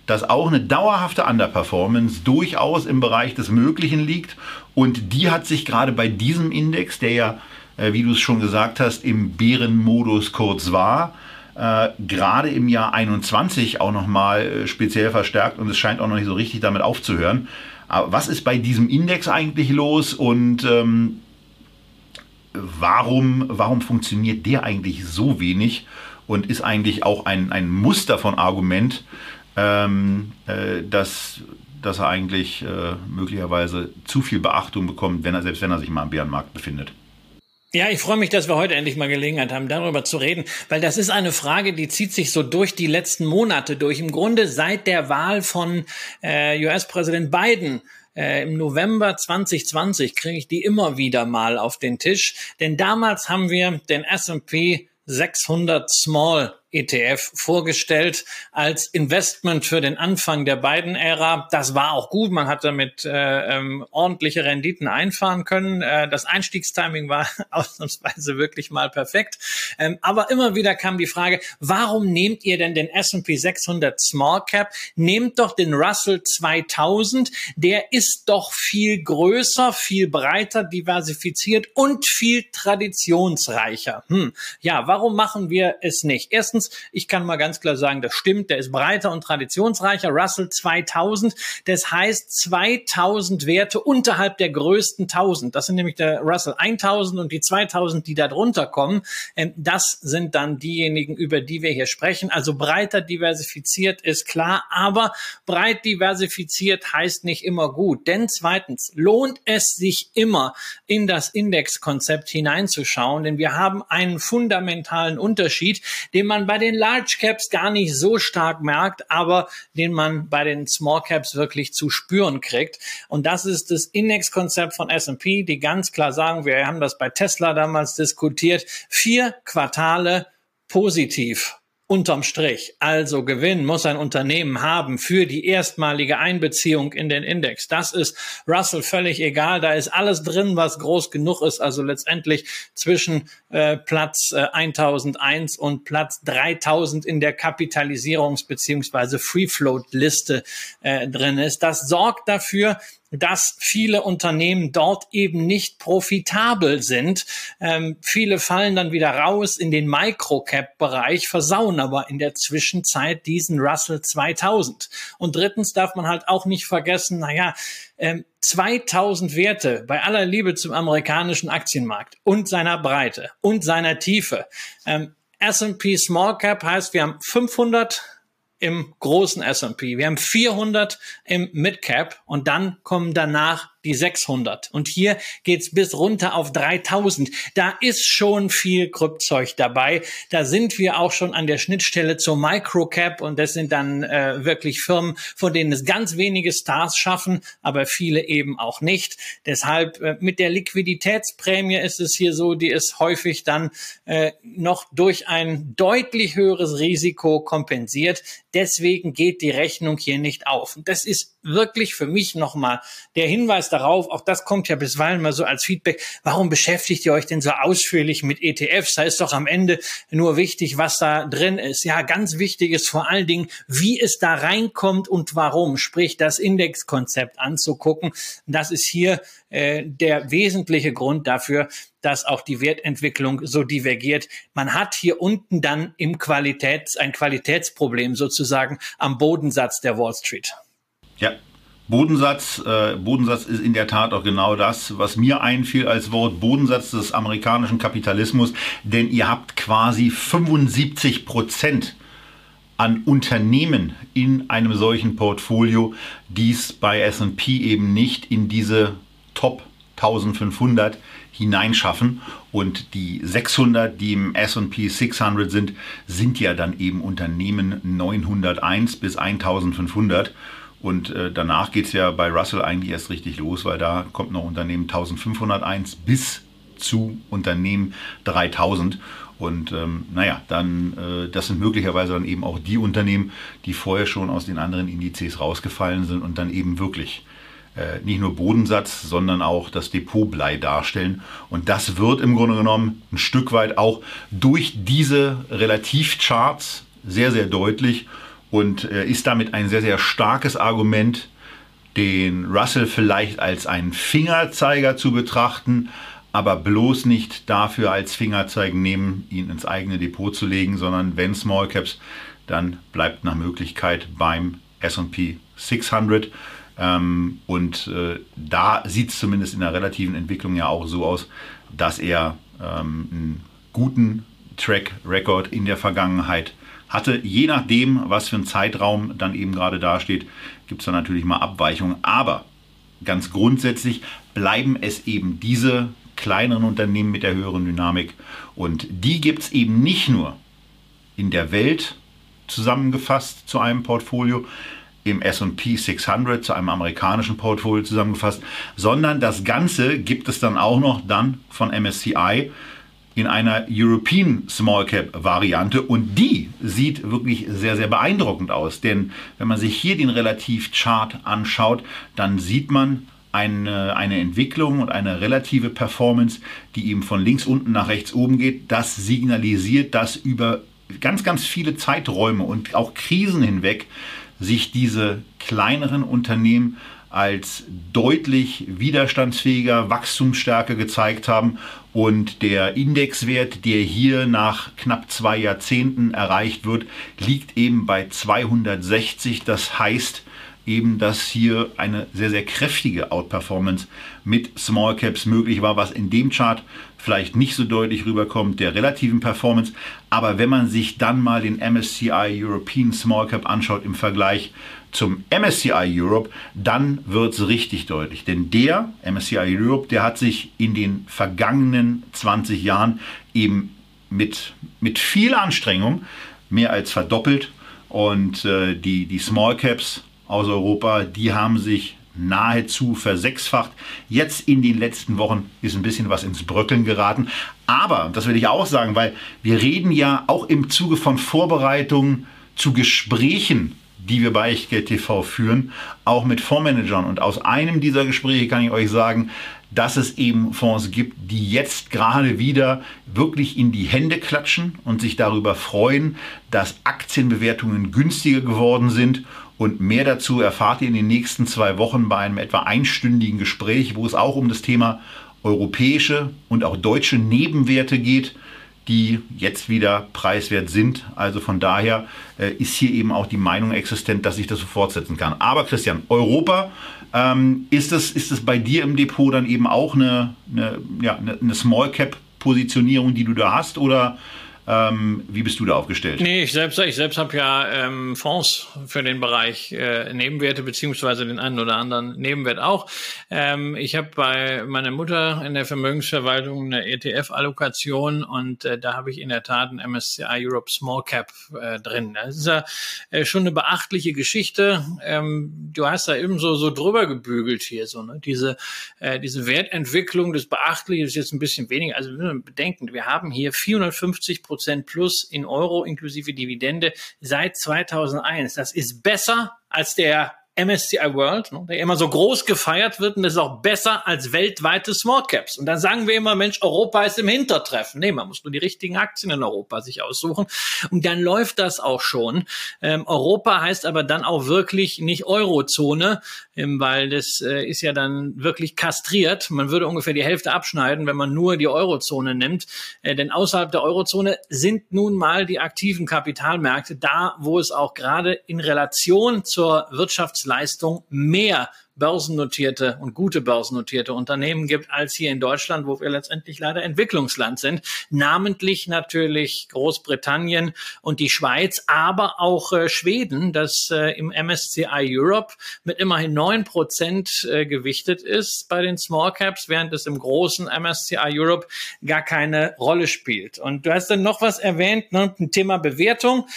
dass auch eine dauerhafte Underperformance durchaus im Bereich des Möglichen liegt. Und die hat sich gerade bei diesem Index, der ja, äh, wie du es schon gesagt hast, im Bärenmodus kurz war, äh, gerade im Jahr 21 auch nochmal äh, speziell verstärkt und es scheint auch noch nicht so richtig damit aufzuhören. Aber was ist bei diesem Index eigentlich los und ähm, warum, warum funktioniert der eigentlich so wenig und ist eigentlich auch ein, ein Muster von Argument, ähm, äh, dass, dass er eigentlich äh, möglicherweise zu viel Beachtung bekommt, wenn er, selbst wenn er sich mal am Bärenmarkt befindet? Ja, ich freue mich, dass wir heute endlich mal Gelegenheit haben, darüber zu reden, weil das ist eine Frage, die zieht sich so durch die letzten Monate durch. Im Grunde seit der Wahl von äh, US-Präsident Biden äh, im November 2020 kriege ich die immer wieder mal auf den Tisch, denn damals haben wir den S&P 600 Small ETF vorgestellt als Investment für den Anfang der beiden Ära. Das war auch gut. Man hat damit äh, ähm, ordentliche Renditen einfahren können. Äh, das Einstiegstiming war ausnahmsweise wirklich mal perfekt. Ähm, aber immer wieder kam die Frage, warum nehmt ihr denn den S&P 600 Small Cap? Nehmt doch den Russell 2000. Der ist doch viel größer, viel breiter diversifiziert und viel traditionsreicher. Hm. Ja, warum machen wir es nicht? Erstens drittens, ich kann mal ganz klar sagen, das stimmt, der ist breiter und traditionsreicher. Russell 2000, das heißt 2000 Werte unterhalb der größten 1000. Das sind nämlich der Russell 1000 und die 2000, die da drunter kommen. Ähm, das sind dann diejenigen, über die wir hier sprechen. Also breiter diversifiziert ist klar, aber breit diversifiziert heißt nicht immer gut. Denn zweitens lohnt es sich immer in das Indexkonzept hineinzuschauen, denn wir haben einen fundamentalen Unterschied, den man bei den Large Caps gar nicht so stark merkt, aber den man bei den Small Caps wirklich zu spüren kriegt. Und das ist das Indexkonzept von S&P, die ganz klar sagen, wir haben das bei Tesla damals diskutiert, vier Quartale positiv unterm Strich. Also Gewinn muss ein Unternehmen haben für die erstmalige Einbeziehung in den Index. Das ist Russell völlig egal. Da ist alles drin, was groß genug ist. Also letztendlich zwischen äh, Platz äh, 1001 und Platz 3000 in der Kapitalisierungs- beziehungsweise Free Float Liste äh, drin ist. Das sorgt dafür, dass viele Unternehmen dort eben nicht profitabel sind. Ähm, viele fallen dann wieder raus in den Microcap-Bereich, versauen aber in der Zwischenzeit diesen Russell 2000. Und drittens darf man halt auch nicht vergessen, naja, ähm, 2000 Werte bei aller Liebe zum amerikanischen Aktienmarkt und seiner Breite und seiner Tiefe. Ähm, S&P Small Cap heißt, wir haben 500 im großen S&P. Wir haben 400 im Midcap und dann kommen danach die 600. Und hier geht's bis runter auf 3000. Da ist schon viel Kryptzeug dabei. Da sind wir auch schon an der Schnittstelle zur Microcap und das sind dann äh, wirklich Firmen, von denen es ganz wenige Stars schaffen, aber viele eben auch nicht. Deshalb äh, mit der Liquiditätsprämie ist es hier so, die ist häufig dann äh, noch durch ein deutlich höheres Risiko kompensiert. Deswegen geht die Rechnung hier nicht auf. Und das ist wirklich für mich nochmal der Hinweis darauf, auch das kommt ja bisweilen mal so als Feedback, warum beschäftigt ihr euch denn so ausführlich mit ETFs? Da ist doch am Ende nur wichtig, was da drin ist. Ja, ganz wichtig ist vor allen Dingen, wie es da reinkommt und warum, sprich das Indexkonzept anzugucken. Das ist hier äh, der wesentliche Grund dafür, dass auch die Wertentwicklung so divergiert. Man hat hier unten dann im Qualitäts, ein Qualitätsproblem sozusagen am Bodensatz der Wall Street. Ja, Bodensatz, äh, Bodensatz ist in der Tat auch genau das, was mir einfiel als Wort Bodensatz des amerikanischen Kapitalismus, denn ihr habt quasi 75 Prozent an Unternehmen in einem solchen Portfolio, dies bei S&P eben nicht in diese Top 1500 hineinschaffen. Und die 600, die im S&P 600 sind, sind ja dann eben Unternehmen 901 bis 1500 und äh, danach geht es ja bei Russell eigentlich erst richtig los, weil da kommt noch Unternehmen 1501 bis zu Unternehmen 3000. Und ähm, naja, dann, äh, das sind möglicherweise dann eben auch die Unternehmen, die vorher schon aus den anderen Indizes rausgefallen sind und dann eben wirklich äh, nicht nur Bodensatz, sondern auch das Depotblei darstellen. Und das wird im Grunde genommen ein Stück weit auch durch diese Relativcharts sehr, sehr deutlich und äh, ist damit ein sehr, sehr starkes Argument, den Russell vielleicht als einen Fingerzeiger zu betrachten, aber bloß nicht dafür als Fingerzeigen nehmen, ihn ins eigene Depot zu legen, sondern wenn Small Caps, dann bleibt nach Möglichkeit beim S&P 600. Ähm, und äh, da sieht es zumindest in der relativen Entwicklung ja auch so aus, dass er ähm, einen guten Track Record in der Vergangenheit hatte. Je nachdem, was für ein Zeitraum dann eben gerade dasteht, gibt es da natürlich mal Abweichungen. Aber ganz grundsätzlich bleiben es eben diese kleineren Unternehmen mit der höheren Dynamik. Und die gibt es eben nicht nur in der Welt zusammengefasst zu einem Portfolio, im SP 600 zu einem amerikanischen Portfolio zusammengefasst, sondern das Ganze gibt es dann auch noch dann von MSCI in einer European Small Cap Variante und die sieht wirklich sehr, sehr beeindruckend aus. Denn wenn man sich hier den Relativchart anschaut, dann sieht man eine, eine Entwicklung und eine relative Performance, die eben von links unten nach rechts oben geht. Das signalisiert, dass über ganz, ganz viele Zeiträume und auch Krisen hinweg sich diese kleineren Unternehmen als deutlich widerstandsfähiger Wachstumsstärke gezeigt haben. Und der Indexwert, der hier nach knapp zwei Jahrzehnten erreicht wird, liegt eben bei 260. Das heißt, eben, dass hier eine sehr, sehr kräftige Outperformance mit Small Caps möglich war, was in dem Chart vielleicht nicht so deutlich rüberkommt, der relativen Performance. Aber wenn man sich dann mal den MSCI European Small Cap anschaut im Vergleich zum MSCI Europe, dann wird es richtig deutlich. Denn der MSCI Europe, der hat sich in den vergangenen 20 Jahren eben mit, mit viel Anstrengung mehr als verdoppelt. Und äh, die, die Small Caps aus Europa, die haben sich nahezu versechsfacht. Jetzt in den letzten Wochen ist ein bisschen was ins Bröckeln geraten. Aber, das will ich auch sagen, weil wir reden ja auch im Zuge von Vorbereitungen zu Gesprächen, die wir bei Echtgeld TV führen, auch mit Fondsmanagern. Und aus einem dieser Gespräche kann ich euch sagen, dass es eben Fonds gibt, die jetzt gerade wieder wirklich in die Hände klatschen und sich darüber freuen, dass Aktienbewertungen günstiger geworden sind und mehr dazu erfahrt ihr in den nächsten zwei Wochen bei einem etwa einstündigen Gespräch, wo es auch um das Thema europäische und auch deutsche Nebenwerte geht, die jetzt wieder preiswert sind. Also von daher äh, ist hier eben auch die Meinung existent, dass ich das so fortsetzen kann. Aber Christian, Europa, ähm, ist, das, ist das bei dir im Depot dann eben auch eine, eine, ja, eine Small Cap Positionierung, die du da hast? Oder ähm, wie bist du da aufgestellt? Nee, ich selbst, ich selbst habe ja ähm, Fonds für den Bereich äh, Nebenwerte beziehungsweise den einen oder anderen Nebenwert auch. Ähm, ich habe bei meiner Mutter in der Vermögensverwaltung eine ETF-Allokation und äh, da habe ich in der Tat ein MSCI Europe Small Cap äh, drin. Das ist ja äh, schon eine beachtliche Geschichte. Ähm, du hast da eben so, so drüber gebügelt hier, so ne? diese, äh, diese Wertentwicklung, das Beachtliche ist jetzt ein bisschen weniger. Also wir bedenken, wir haben hier 450 Prozent plus in Euro inklusive Dividende seit 2001. Das ist besser als der MSCI World, ne, der immer so groß gefeiert wird und das ist auch besser als weltweite Small Caps. Und dann sagen wir immer, Mensch, Europa ist im Hintertreffen. Nee, man muss nur die richtigen Aktien in Europa sich aussuchen. Und dann läuft das auch schon. Ähm, Europa heißt aber dann auch wirklich nicht Eurozone, ähm, weil das äh, ist ja dann wirklich kastriert. Man würde ungefähr die Hälfte abschneiden, wenn man nur die Eurozone nimmt. Äh, denn außerhalb der Eurozone sind nun mal die aktiven Kapitalmärkte da, wo es auch gerade in Relation zur Wirtschafts Wirtschaftsleistung mehr börsennotierte und gute börsennotierte Unternehmen gibt als hier in Deutschland, wo wir letztendlich leider Entwicklungsland sind. Namentlich natürlich Großbritannien und die Schweiz, aber auch äh, Schweden, das äh, im MSCI Europe mit immerhin neun Prozent äh, gewichtet ist bei den Small Caps, während es im großen MSCI Europe gar keine Rolle spielt. Und du hast dann noch was erwähnt, ne, ein Thema Bewertung.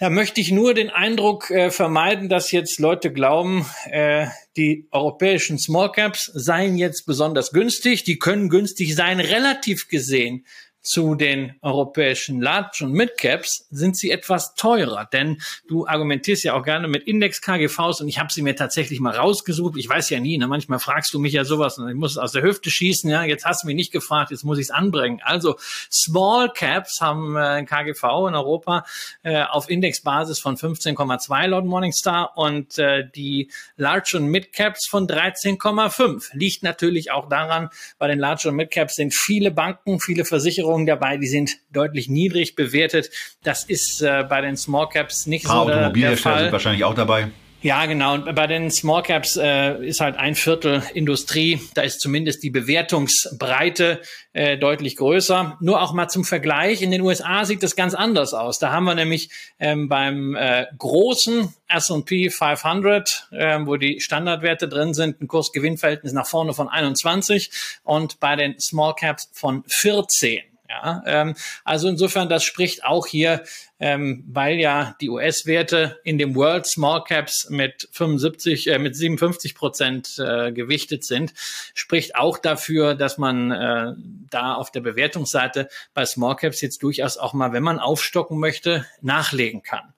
Da möchte ich nur den Eindruck äh, vermeiden, dass jetzt Leute glauben, äh, die europäischen Small Caps seien jetzt besonders günstig. Die können günstig sein, relativ gesehen zu den europäischen Large- und Mid-Caps sind sie etwas teurer, denn du argumentierst ja auch gerne mit Index-KGVs und ich habe sie mir tatsächlich mal rausgesucht. Ich weiß ja nie, ne? manchmal fragst du mich ja sowas und ich muss es aus der Hüfte schießen. Ja, jetzt hast du mich nicht gefragt, jetzt muss ich es anbringen. Also Small Caps haben äh, ein KGV in Europa äh, auf Indexbasis von 15,2 laut Morningstar und äh, die Large- und Mid-Caps von 13,5. Liegt natürlich auch daran, bei den Large- und Mid-Caps sind viele Banken, viele Versicherungen Versicherungen dabei, die sind deutlich niedrig bewertet. Das ist äh, bei den Small Caps nicht so der, der Fall. sind wahrscheinlich auch dabei. Ja, genau. Und bei den Small Caps äh, ist halt ein Viertel Industrie. Da ist zumindest die Bewertungsbreite äh, deutlich größer. Nur auch mal zum Vergleich. In den USA sieht das ganz anders aus. Da haben wir nämlich ähm, beim äh, großen S&P 500, äh, wo die Standardwerte drin sind, ein Kursgewinnverhältnis nach vorne von 21 und bei den Small Caps von 14. Ja, ähm, also insofern, das spricht auch hier, ähm, weil ja die US-Werte in dem World Small Caps mit 75, äh, mit 57 Prozent äh, gewichtet sind, spricht auch dafür, dass man äh, da auf der Bewertungsseite bei Small Caps jetzt durchaus auch mal, wenn man aufstocken möchte, nachlegen kann.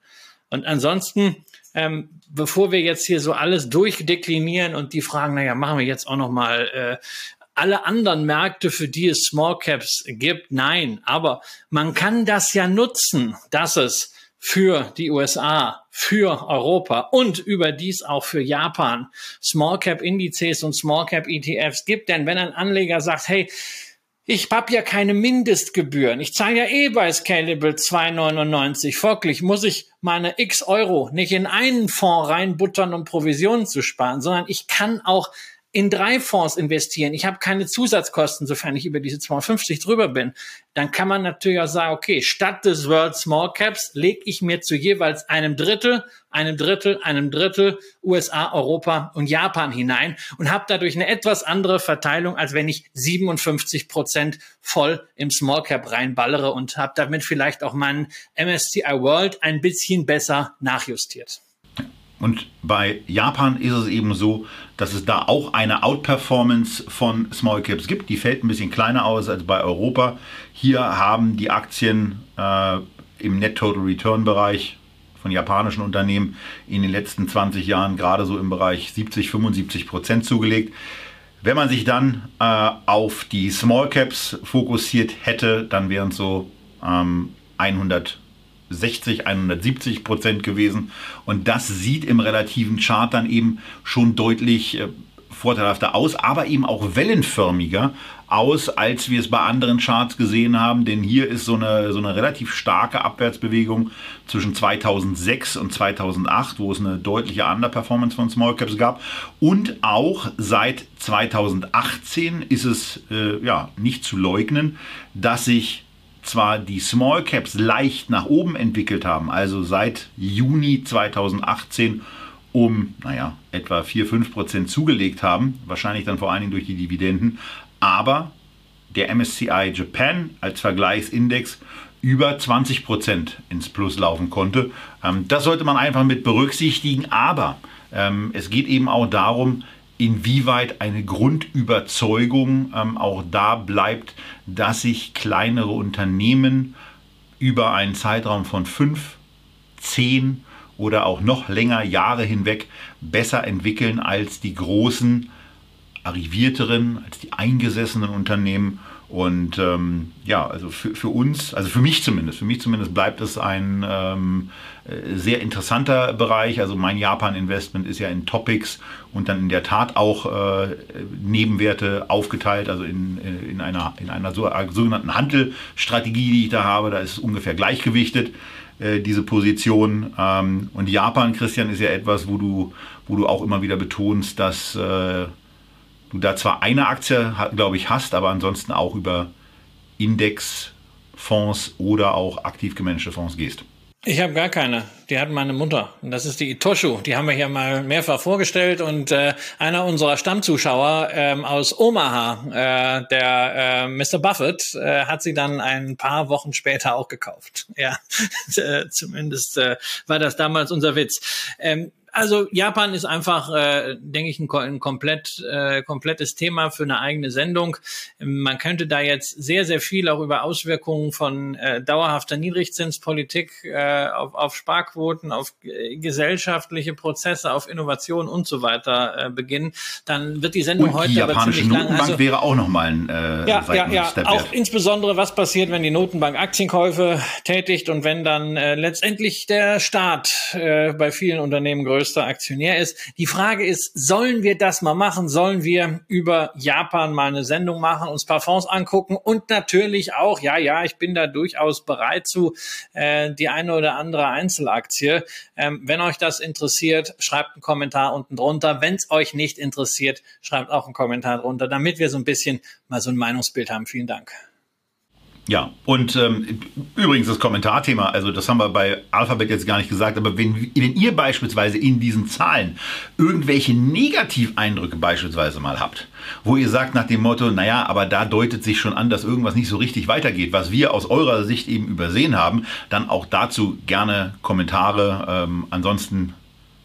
Und ansonsten, ähm, bevor wir jetzt hier so alles durchdeklinieren und die fragen, naja, machen wir jetzt auch noch mal äh, alle anderen Märkte, für die es Small Caps gibt, nein. Aber man kann das ja nutzen, dass es für die USA, für Europa und überdies auch für Japan Small Cap Indizes und Small Cap ETFs gibt. Denn wenn ein Anleger sagt, hey, ich habe ja keine Mindestgebühren. Ich zahle ja eh bei Scalable 2,99. Folglich muss ich meine x Euro nicht in einen Fonds reinbuttern, um Provisionen zu sparen, sondern ich kann auch in drei Fonds investieren, ich habe keine Zusatzkosten, sofern ich über diese 250 drüber bin, dann kann man natürlich auch sagen, okay, statt des World Small Caps lege ich mir zu jeweils einem Drittel, einem Drittel, einem Drittel USA, Europa und Japan hinein und habe dadurch eine etwas andere Verteilung, als wenn ich 57 Prozent voll im Small Cap reinballere und habe damit vielleicht auch meinen MSCI World ein bisschen besser nachjustiert. Und bei Japan ist es eben so, dass es da auch eine Outperformance von Small Caps gibt. Die fällt ein bisschen kleiner aus als bei Europa. Hier haben die Aktien äh, im Net Total Return Bereich von japanischen Unternehmen in den letzten 20 Jahren gerade so im Bereich 70, 75 Prozent zugelegt. Wenn man sich dann äh, auf die Small Caps fokussiert hätte, dann wären es so ähm, 100 160, 170 Prozent gewesen. Und das sieht im relativen Chart dann eben schon deutlich äh, vorteilhafter aus, aber eben auch wellenförmiger aus, als wir es bei anderen Charts gesehen haben. Denn hier ist so eine, so eine relativ starke Abwärtsbewegung zwischen 2006 und 2008, wo es eine deutliche Underperformance von Small Caps gab. Und auch seit 2018 ist es äh, ja, nicht zu leugnen, dass sich zwar die Small Caps leicht nach oben entwickelt haben, also seit Juni 2018 um, naja, etwa 4-5% zugelegt haben, wahrscheinlich dann vor allen Dingen durch die Dividenden, aber der MSCI Japan als Vergleichsindex über 20% ins Plus laufen konnte. Ähm, das sollte man einfach mit berücksichtigen, aber ähm, es geht eben auch darum, inwieweit eine Grundüberzeugung ähm, auch da bleibt, dass sich kleinere Unternehmen über einen Zeitraum von fünf, zehn oder auch noch länger Jahre hinweg besser entwickeln als die großen, arrivierteren, als die eingesessenen Unternehmen und ähm, ja, also für, für uns, also für mich zumindest, für mich zumindest bleibt es ein ähm, äh, sehr interessanter Bereich. Also mein Japan-Investment ist ja in Topics und dann in der Tat auch äh, Nebenwerte aufgeteilt, also in, äh, in einer, in einer so, äh, sogenannten Handelstrategie, die ich da habe. Da ist es ungefähr gleichgewichtet, diese Position. Ähm, und Japan, Christian, ist ja etwas, wo du, wo du auch immer wieder betonst, dass du da zwar eine Aktie, glaube ich, hast, aber ansonsten auch über Indexfonds oder auch aktiv gemanagte Fonds gehst. Ich habe gar keine. Die hat meine Mutter. Und das ist die Itoshu. Die haben wir hier mal mehrfach vorgestellt. Und äh, einer unserer Stammzuschauer ähm, aus Omaha, äh, der äh, Mr. Buffett, äh, hat sie dann ein paar Wochen später auch gekauft. Ja, äh, zumindest äh, war das damals unser Witz. Ähm, also Japan ist einfach, äh, denke ich, ein, ein komplett, äh, komplettes Thema für eine eigene Sendung. Man könnte da jetzt sehr, sehr viel auch über Auswirkungen von äh, dauerhafter Niedrigzinspolitik äh, auf, auf Sparquoten, auf äh, gesellschaftliche Prozesse, auf Innovation und so weiter äh, beginnen. Dann wird die Sendung und heute die aber Notenbank also, wäre auch nochmal ein äh, ja, ja, ja. Auch insbesondere, was passiert, wenn die Notenbank Aktienkäufe tätigt und wenn dann äh, letztendlich der Staat äh, bei vielen Unternehmen größer größter Aktionär ist. Die Frage ist, sollen wir das mal machen? Sollen wir über Japan mal eine Sendung machen, uns paar Fonds angucken und natürlich auch, ja, ja, ich bin da durchaus bereit zu, äh, die eine oder andere Einzelaktie. Ähm, wenn euch das interessiert, schreibt einen Kommentar unten drunter. Wenn es euch nicht interessiert, schreibt auch einen Kommentar drunter, damit wir so ein bisschen mal so ein Meinungsbild haben. Vielen Dank. Ja, und ähm, übrigens das Kommentarthema, also das haben wir bei Alphabet jetzt gar nicht gesagt, aber wenn, wenn ihr beispielsweise in diesen Zahlen irgendwelche Negativeindrücke beispielsweise mal habt, wo ihr sagt nach dem Motto, naja, aber da deutet sich schon an, dass irgendwas nicht so richtig weitergeht, was wir aus eurer Sicht eben übersehen haben, dann auch dazu gerne Kommentare. Ähm, ansonsten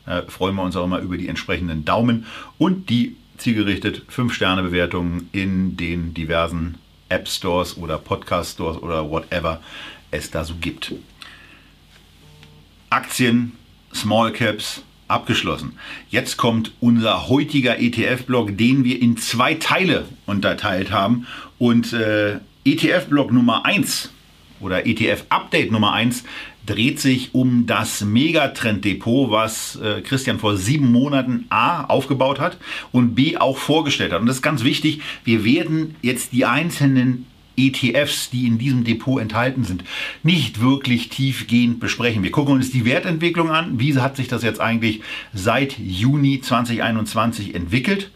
äh, freuen wir uns auch immer über die entsprechenden Daumen und die zielgerichtet 5-Sterne-Bewertungen in den diversen App Stores oder Podcast Stores oder whatever es da so gibt. Aktien, Small Caps, abgeschlossen. Jetzt kommt unser heutiger ETF-Block, den wir in zwei Teile unterteilt haben. Und äh, ETF-Block Nummer 1 oder ETF-Update Nummer 1, dreht sich um das Megatrend-Depot, was äh, Christian vor sieben Monaten A aufgebaut hat und B auch vorgestellt hat. Und das ist ganz wichtig, wir werden jetzt die einzelnen ETFs, die in diesem Depot enthalten sind, nicht wirklich tiefgehend besprechen. Wir gucken uns die Wertentwicklung an. Wie hat sich das jetzt eigentlich seit Juni 2021 entwickelt?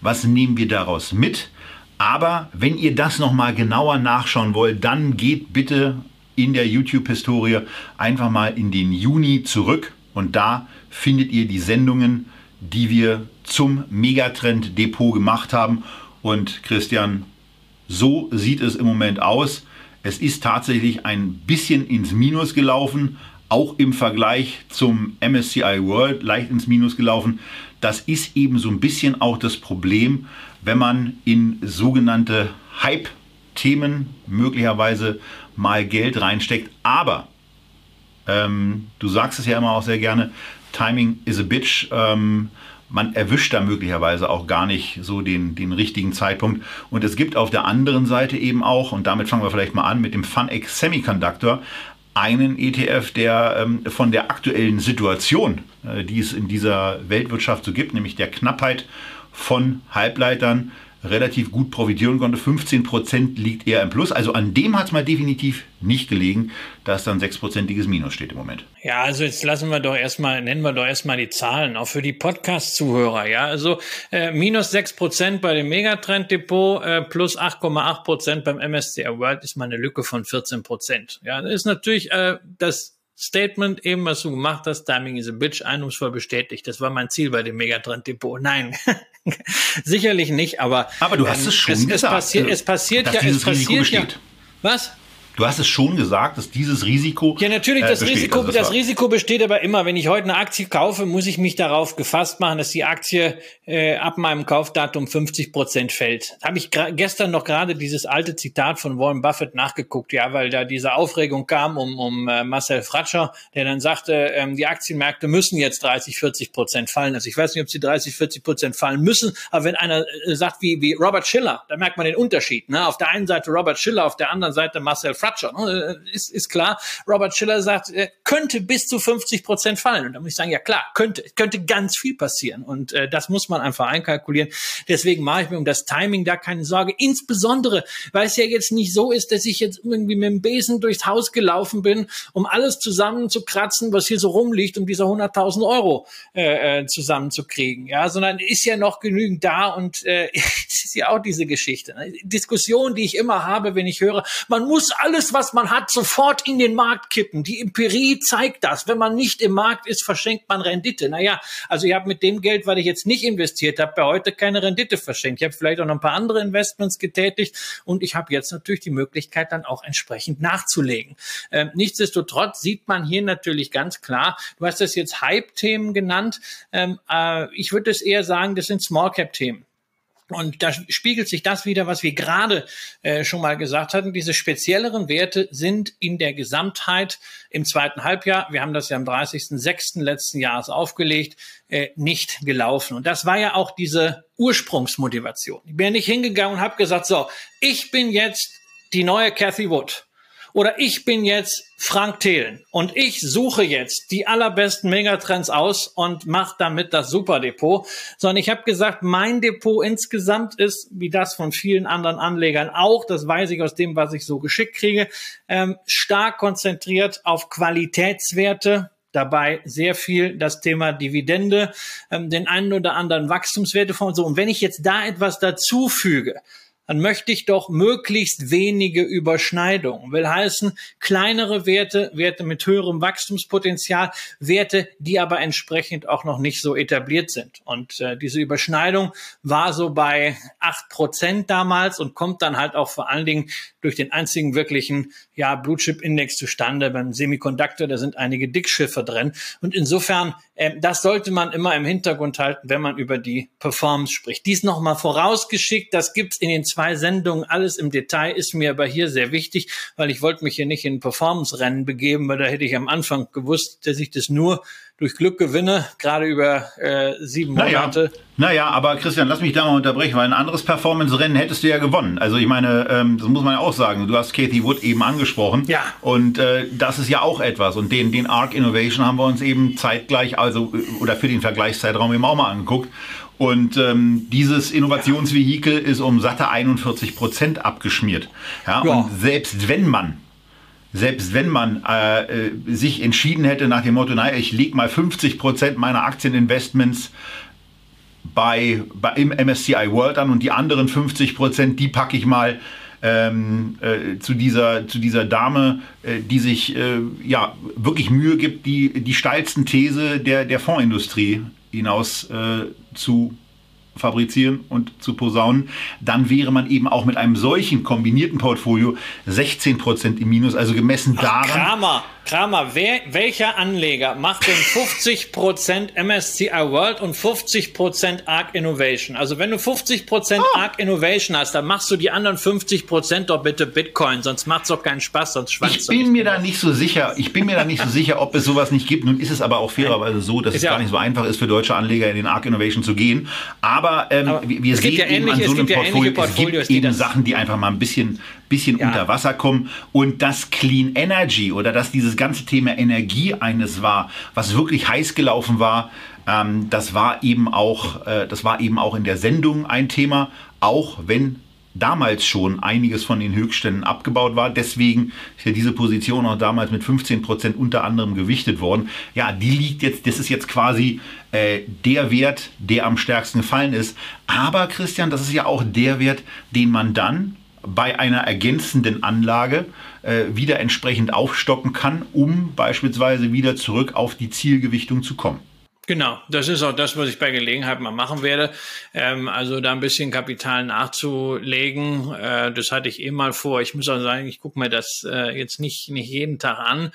Was nehmen wir daraus mit? Aber wenn ihr das nochmal genauer nachschauen wollt, dann geht bitte in der YouTube-Historie einfach mal in den Juni zurück und da findet ihr die Sendungen, die wir zum Megatrend-Depot gemacht haben. Und Christian, so sieht es im Moment aus. Es ist tatsächlich ein bisschen ins Minus gelaufen, auch im Vergleich zum MSCI World leicht ins Minus gelaufen. Das ist eben so ein bisschen auch das Problem, wenn man in sogenannte Hype-Themen möglicherweise mal Geld reinsteckt. Aber ähm, du sagst es ja immer auch sehr gerne, Timing is a bitch. Ähm, man erwischt da möglicherweise auch gar nicht so den, den richtigen Zeitpunkt. Und es gibt auf der anderen Seite eben auch, und damit fangen wir vielleicht mal an mit dem FunX Semiconductor, einen ETF, der ähm, von der aktuellen Situation, äh, die es in dieser Weltwirtschaft so gibt, nämlich der Knappheit von Halbleitern, relativ gut profitieren konnte. 15% liegt eher im Plus. Also an dem hat es mal definitiv nicht gelegen, dass dann 6%iges Minus steht im Moment. Ja, also jetzt lassen wir doch erstmal, nennen wir doch erstmal die Zahlen, auch für die Podcast-Zuhörer. Ja, also äh, minus 6% bei dem Megatrend-Depot, äh, plus 8,8% beim MSCI World ist mal eine Lücke von 14%. Ja, das ist natürlich äh, das Statement eben, was du gemacht hast, Timing is a bitch, eindrucksvoll bestätigt. Das war mein Ziel bei dem Megatrend Depot. Nein, sicherlich nicht, aber. Aber du hast es schon es, gesagt. Es passiert, es passiert ja, es passiert ja. Was? Du hast es schon gesagt, dass dieses Risiko. Ja, natürlich, das, äh, Risiko, also das, das Risiko besteht aber immer. Wenn ich heute eine Aktie kaufe, muss ich mich darauf gefasst machen, dass die Aktie äh, ab meinem Kaufdatum 50 Prozent fällt. Habe ich gestern noch gerade dieses alte Zitat von Warren Buffett nachgeguckt, ja, weil da diese Aufregung kam um, um äh, Marcel Fratscher, der dann sagte, ähm, die Aktienmärkte müssen jetzt 30, 40 Prozent fallen. Also ich weiß nicht, ob sie 30, 40 Prozent fallen müssen, aber wenn einer äh, sagt wie, wie Robert Schiller, da merkt man den Unterschied. Ne? Auf der einen Seite Robert Schiller, auf der anderen Seite Marcel Fratscher Fratscher. Ne? Ist, ist klar. Robert Schiller sagt, er könnte bis zu 50 Prozent fallen. Und da muss ich sagen, ja klar, könnte, könnte ganz viel passieren. Und äh, das muss man einfach einkalkulieren. Deswegen mache ich mir um das Timing da keine Sorge. Insbesondere, weil es ja jetzt nicht so ist, dass ich jetzt irgendwie mit dem Besen durchs Haus gelaufen bin, um alles zusammenzukratzen, was hier so rumliegt, um diese 100.000 Euro äh, äh, zusammenzukriegen. Ja, sondern ist ja noch genügend da und äh, ist ja auch diese Geschichte. Ne? Diskussion, die ich immer habe, wenn ich höre, man muss alles alles, was man hat, sofort in den Markt kippen. Die Empirie zeigt das. Wenn man nicht im Markt ist, verschenkt man Rendite. Naja, also ich habe mit dem Geld, was ich jetzt nicht investiert habe, bei heute keine Rendite verschenkt. Ich habe vielleicht auch noch ein paar andere Investments getätigt und ich habe jetzt natürlich die Möglichkeit, dann auch entsprechend nachzulegen. Ähm, nichtsdestotrotz sieht man hier natürlich ganz klar, du hast das jetzt Hype-Themen genannt. Ähm, äh, ich würde es eher sagen, das sind Small-Cap-Themen. Und da spiegelt sich das wieder, was wir gerade äh, schon mal gesagt hatten. Diese spezielleren Werte sind in der Gesamtheit im zweiten Halbjahr, wir haben das ja am 30.06. letzten Jahres aufgelegt, äh, nicht gelaufen. Und das war ja auch diese Ursprungsmotivation. Ich bin ja nicht hingegangen und habe gesagt, so, ich bin jetzt die neue Cathy Wood. Oder ich bin jetzt Frank Thelen und ich suche jetzt die allerbesten Megatrends aus und mache damit das Superdepot, sondern ich habe gesagt, mein Depot insgesamt ist, wie das von vielen anderen Anlegern auch, das weiß ich aus dem, was ich so geschickt kriege, ähm, stark konzentriert auf Qualitätswerte, dabei sehr viel das Thema Dividende, ähm, den einen oder anderen Wachstumswertefonds. So, und wenn ich jetzt da etwas dazu füge, dann möchte ich doch möglichst wenige Überschneidungen. Will heißen, kleinere Werte, Werte mit höherem Wachstumspotenzial, Werte, die aber entsprechend auch noch nicht so etabliert sind. Und äh, diese Überschneidung war so bei acht Prozent damals und kommt dann halt auch vor allen Dingen durch den einzigen wirklichen ja, Blue Chip Index zustande. Beim Semiconductor, da sind einige Dickschiffe drin. Und insofern, äh, das sollte man immer im Hintergrund halten, wenn man über die Performance spricht. Dies nochmal vorausgeschickt, das gibt's in den zwei Sendungen. Alles im Detail ist mir aber hier sehr wichtig, weil ich wollte mich hier nicht in Performance-Rennen begeben, weil da hätte ich am Anfang gewusst, dass ich das nur durch Glück gewinne, gerade über äh, sieben Monate. Naja, naja, aber Christian, lass mich da mal unterbrechen, weil ein anderes Performance-Rennen hättest du ja gewonnen. Also ich meine, ähm, das muss man ja auch sagen. Du hast Kathy Wood eben angesprochen. Ja. Und äh, das ist ja auch etwas. Und den, den Arc Innovation haben wir uns eben zeitgleich, also äh, oder für den Vergleichszeitraum eben auch mal angeguckt. Und ähm, dieses Innovationsvehikel ist um satte 41 Prozent abgeschmiert. Ja, ja. Und selbst wenn man selbst wenn man äh, sich entschieden hätte nach dem Motto, naja, ich lege mal 50 Prozent meiner Aktieninvestments bei, bei, im MSCI World an und die anderen 50 Prozent, die packe ich mal ähm, äh, zu, dieser, zu dieser Dame, äh, die sich äh, ja, wirklich Mühe gibt, die, die steilsten These der, der Fondsindustrie hinaus äh, zu fabrizieren und zu posaunen, dann wäre man eben auch mit einem solchen kombinierten Portfolio 16 Prozent im Minus, also gemessen daran. Kramer, Kramer, wer, welcher Anleger macht denn 50% MSCI World und 50% ARC Innovation? Also wenn du 50% oh. ARC Innovation hast, dann machst du die anderen 50% doch bitte Bitcoin, sonst macht es doch keinen Spaß, sonst schwanzt Ich bin mir da nicht so sicher, ich bin mir da nicht so sicher, ob es sowas nicht gibt. Nun ist es aber auch fairerweise so, dass ist es ja gar nicht so einfach ist für deutsche Anleger in den ARC Innovation zu gehen. Aber, ähm, aber wir sehen ja eben an so einem Portfolio, ja Portfolios, es gibt eben Sachen, die einfach mal ein bisschen bisschen ja. unter Wasser kommen. Und das Clean Energy oder dass dieses ganze Thema Energie eines war, was wirklich heiß gelaufen war, ähm, das war eben auch, äh, das war eben auch in der Sendung ein Thema, auch wenn damals schon einiges von den Höchstständen abgebaut war. Deswegen ist ja diese Position auch damals mit 15 Prozent unter anderem gewichtet worden. Ja, die liegt jetzt, das ist jetzt quasi äh, der Wert, der am stärksten gefallen ist. Aber Christian, das ist ja auch der Wert, den man dann bei einer ergänzenden Anlage äh, wieder entsprechend aufstocken kann, um beispielsweise wieder zurück auf die Zielgewichtung zu kommen. Genau, das ist auch das, was ich bei Gelegenheit mal machen werde. Ähm, also da ein bisschen Kapital nachzulegen, äh, das hatte ich eh mal vor. Ich muss auch sagen, ich gucke mir das äh, jetzt nicht nicht jeden Tag an.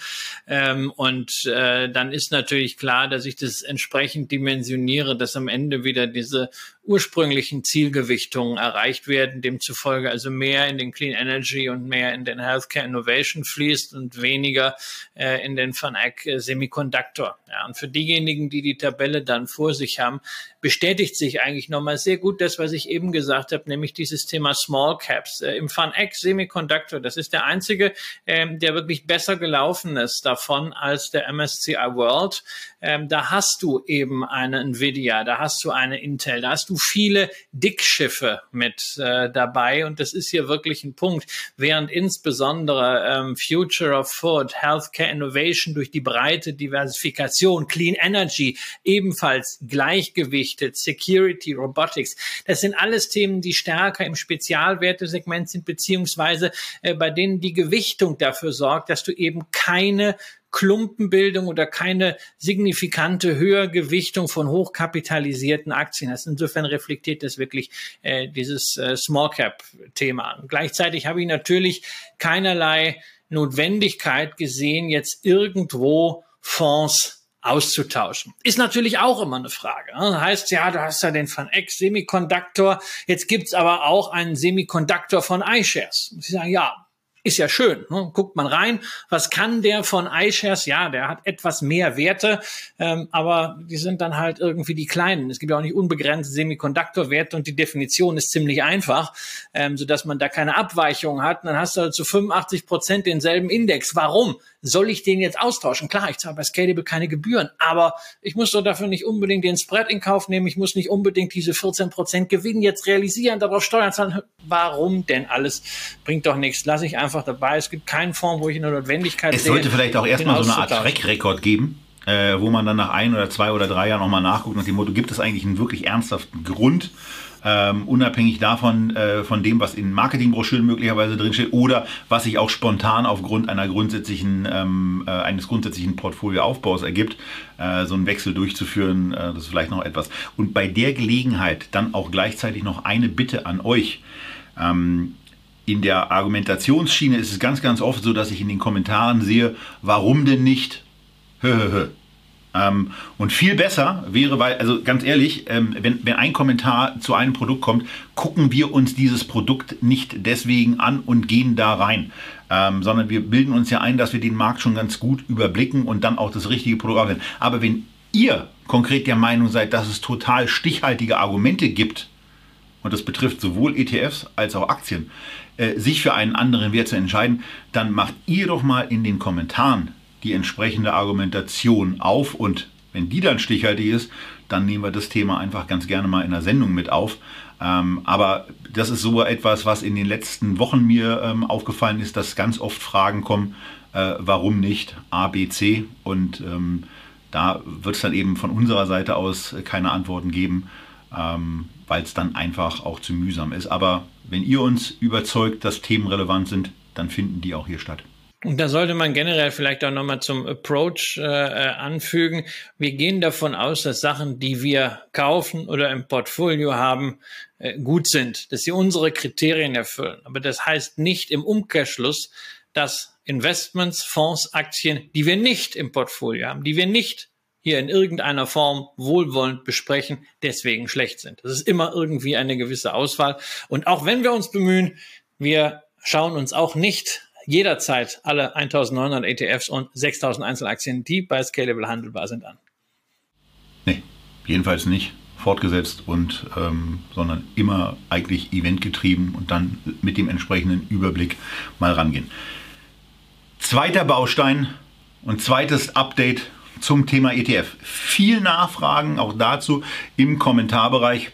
Ähm, und äh, dann ist natürlich klar, dass ich das entsprechend dimensioniere, dass am Ende wieder diese ursprünglichen Zielgewichtungen erreicht werden, demzufolge also mehr in den Clean Energy und mehr in den Healthcare Innovation fließt und weniger äh, in den Van Eck Semiconductor. Ja, und für diejenigen, die die Tabelle dann vor sich haben, bestätigt sich eigentlich nochmal sehr gut das, was ich eben gesagt habe, nämlich dieses Thema Small Caps. Äh, Im FunX Semiconductor, das ist der einzige, ähm, der wirklich besser gelaufen ist davon als der MSCI World. Ähm, da hast du eben eine Nvidia, da hast du eine Intel, da hast du viele Dickschiffe mit äh, dabei und das ist hier wirklich ein Punkt, während insbesondere ähm, Future of Food, Healthcare Innovation durch die breite Diversifikation, Clean Energy ebenfalls Gleichgewicht gerichtet, Security, Robotics. Das sind alles Themen, die stärker im Spezialwertesegment sind, beziehungsweise äh, bei denen die Gewichtung dafür sorgt, dass du eben keine Klumpenbildung oder keine signifikante Höhergewichtung von hochkapitalisierten Aktien hast. Insofern reflektiert das wirklich äh, dieses äh, Small Cap Thema. Gleichzeitig habe ich natürlich keinerlei Notwendigkeit gesehen, jetzt irgendwo Fonds auszutauschen. Ist natürlich auch immer eine Frage. Ne? Heißt ja, du hast ja den Van Eck Semiconductor, jetzt gibt's aber auch einen Semiconductor von iShares. Sie sagen, ja, ist ja schön. Ne? Guckt man rein, was kann der von iShares? Ja, der hat etwas mehr Werte, ähm, aber die sind dann halt irgendwie die kleinen. Es gibt ja auch nicht unbegrenzte Semikonduktorwerte und die Definition ist ziemlich einfach, ähm, sodass man da keine Abweichung hat. Und dann hast du halt zu 85 Prozent denselben Index. Warum? Soll ich den jetzt austauschen? Klar, ich zahle bei Scalable keine Gebühren, aber ich muss doch dafür nicht unbedingt den Spread in Kauf nehmen. Ich muss nicht unbedingt diese 14 Prozent Gewinn jetzt realisieren, darauf Steuern zahlen. Warum denn alles? Bringt doch nichts. Lass ich einfach dabei. Es gibt keinen Fonds, wo ich eine Notwendigkeit es sehe. Es sollte vielleicht auch erstmal so eine Art Track-Record geben. Äh, wo man dann nach ein oder zwei oder drei Jahren nochmal nachguckt nach dem Motto, gibt es eigentlich einen wirklich ernsthaften Grund, ähm, unabhängig davon, äh, von dem, was in Marketingbroschüren möglicherweise drinsteht oder was sich auch spontan aufgrund einer grundsätzlichen, ähm, äh, eines grundsätzlichen Portfolioaufbaus ergibt, äh, so einen Wechsel durchzuführen, äh, das ist vielleicht noch etwas. Und bei der Gelegenheit dann auch gleichzeitig noch eine Bitte an euch. Ähm, in der Argumentationsschiene ist es ganz, ganz oft so, dass ich in den Kommentaren sehe, warum denn nicht? Ähm, und viel besser wäre, weil, also ganz ehrlich, ähm, wenn, wenn ein Kommentar zu einem Produkt kommt, gucken wir uns dieses Produkt nicht deswegen an und gehen da rein. Ähm, sondern wir bilden uns ja ein, dass wir den Markt schon ganz gut überblicken und dann auch das richtige Produkt aufnehmen. Aber wenn ihr konkret der Meinung seid, dass es total stichhaltige Argumente gibt, und das betrifft sowohl ETFs als auch Aktien, äh, sich für einen anderen Wert zu entscheiden, dann macht ihr doch mal in den Kommentaren die entsprechende Argumentation auf und wenn die dann stichhaltig ist, dann nehmen wir das Thema einfach ganz gerne mal in der Sendung mit auf. Ähm, aber das ist so etwas, was in den letzten Wochen mir ähm, aufgefallen ist, dass ganz oft Fragen kommen, äh, warum nicht A, B, C und ähm, da wird es dann eben von unserer Seite aus keine Antworten geben, ähm, weil es dann einfach auch zu mühsam ist. Aber wenn ihr uns überzeugt, dass Themen relevant sind, dann finden die auch hier statt. Und da sollte man generell vielleicht auch nochmal zum Approach äh, äh, anfügen. Wir gehen davon aus, dass Sachen, die wir kaufen oder im Portfolio haben, äh, gut sind, dass sie unsere Kriterien erfüllen. Aber das heißt nicht im Umkehrschluss, dass Investments, Fonds, Aktien, die wir nicht im Portfolio haben, die wir nicht hier in irgendeiner Form wohlwollend besprechen, deswegen schlecht sind. Das ist immer irgendwie eine gewisse Auswahl. Und auch wenn wir uns bemühen, wir schauen uns auch nicht jederzeit alle 1900 ETFs und 6000 Einzelaktien, die bei Scalable handelbar sind, an. Nee, jedenfalls nicht fortgesetzt und ähm, sondern immer eigentlich eventgetrieben und dann mit dem entsprechenden Überblick mal rangehen. Zweiter Baustein und zweites Update zum Thema ETF. Viel Nachfragen auch dazu im Kommentarbereich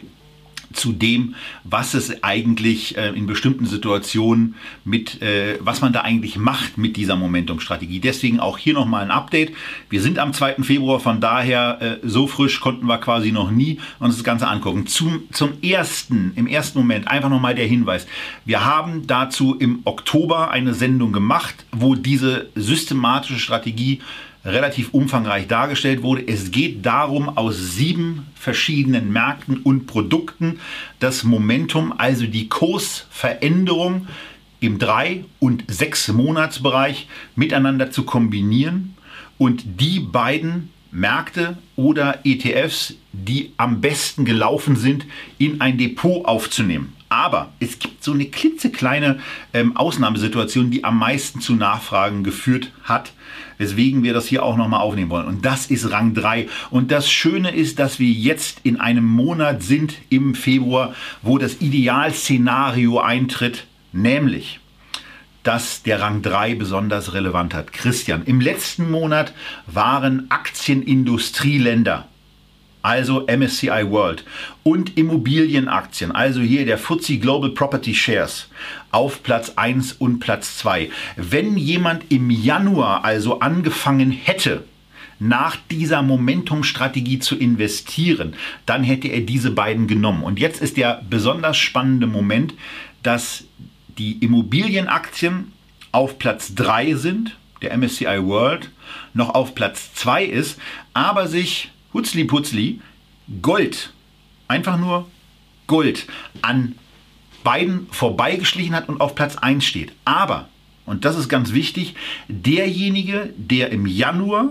zu dem, was es eigentlich äh, in bestimmten Situationen mit, äh, was man da eigentlich macht mit dieser Momentum-Strategie. Deswegen auch hier nochmal ein Update. Wir sind am 2. Februar, von daher äh, so frisch konnten wir quasi noch nie uns das Ganze angucken. Zum, zum ersten, im ersten Moment einfach nochmal der Hinweis. Wir haben dazu im Oktober eine Sendung gemacht, wo diese systematische Strategie relativ umfangreich dargestellt wurde. Es geht darum, aus sieben verschiedenen Märkten und Produkten das Momentum, also die Kursveränderung im drei und sechs Monatsbereich miteinander zu kombinieren und die beiden Märkte oder ETFs, die am besten gelaufen sind, in ein Depot aufzunehmen. Aber es gibt so eine klitzekleine ähm, Ausnahmesituation, die am meisten zu Nachfragen geführt hat, weswegen wir das hier auch nochmal aufnehmen wollen. Und das ist Rang 3. Und das Schöne ist, dass wir jetzt in einem Monat sind im Februar, wo das Idealszenario eintritt, nämlich dass der Rang 3 besonders relevant hat. Christian, im letzten Monat waren Aktienindustrieländer also MSCI World, und Immobilienaktien, also hier der FTSE Global Property Shares, auf Platz 1 und Platz 2. Wenn jemand im Januar also angefangen hätte, nach dieser Momentum-Strategie zu investieren, dann hätte er diese beiden genommen. Und jetzt ist der besonders spannende Moment, dass die Immobilienaktien auf Platz 3 sind, der MSCI World noch auf Platz 2 ist, aber sich Hutzli Putzli, Gold, einfach nur Gold, an beiden vorbeigeschlichen hat und auf Platz 1 steht. Aber, und das ist ganz wichtig, derjenige, der im Januar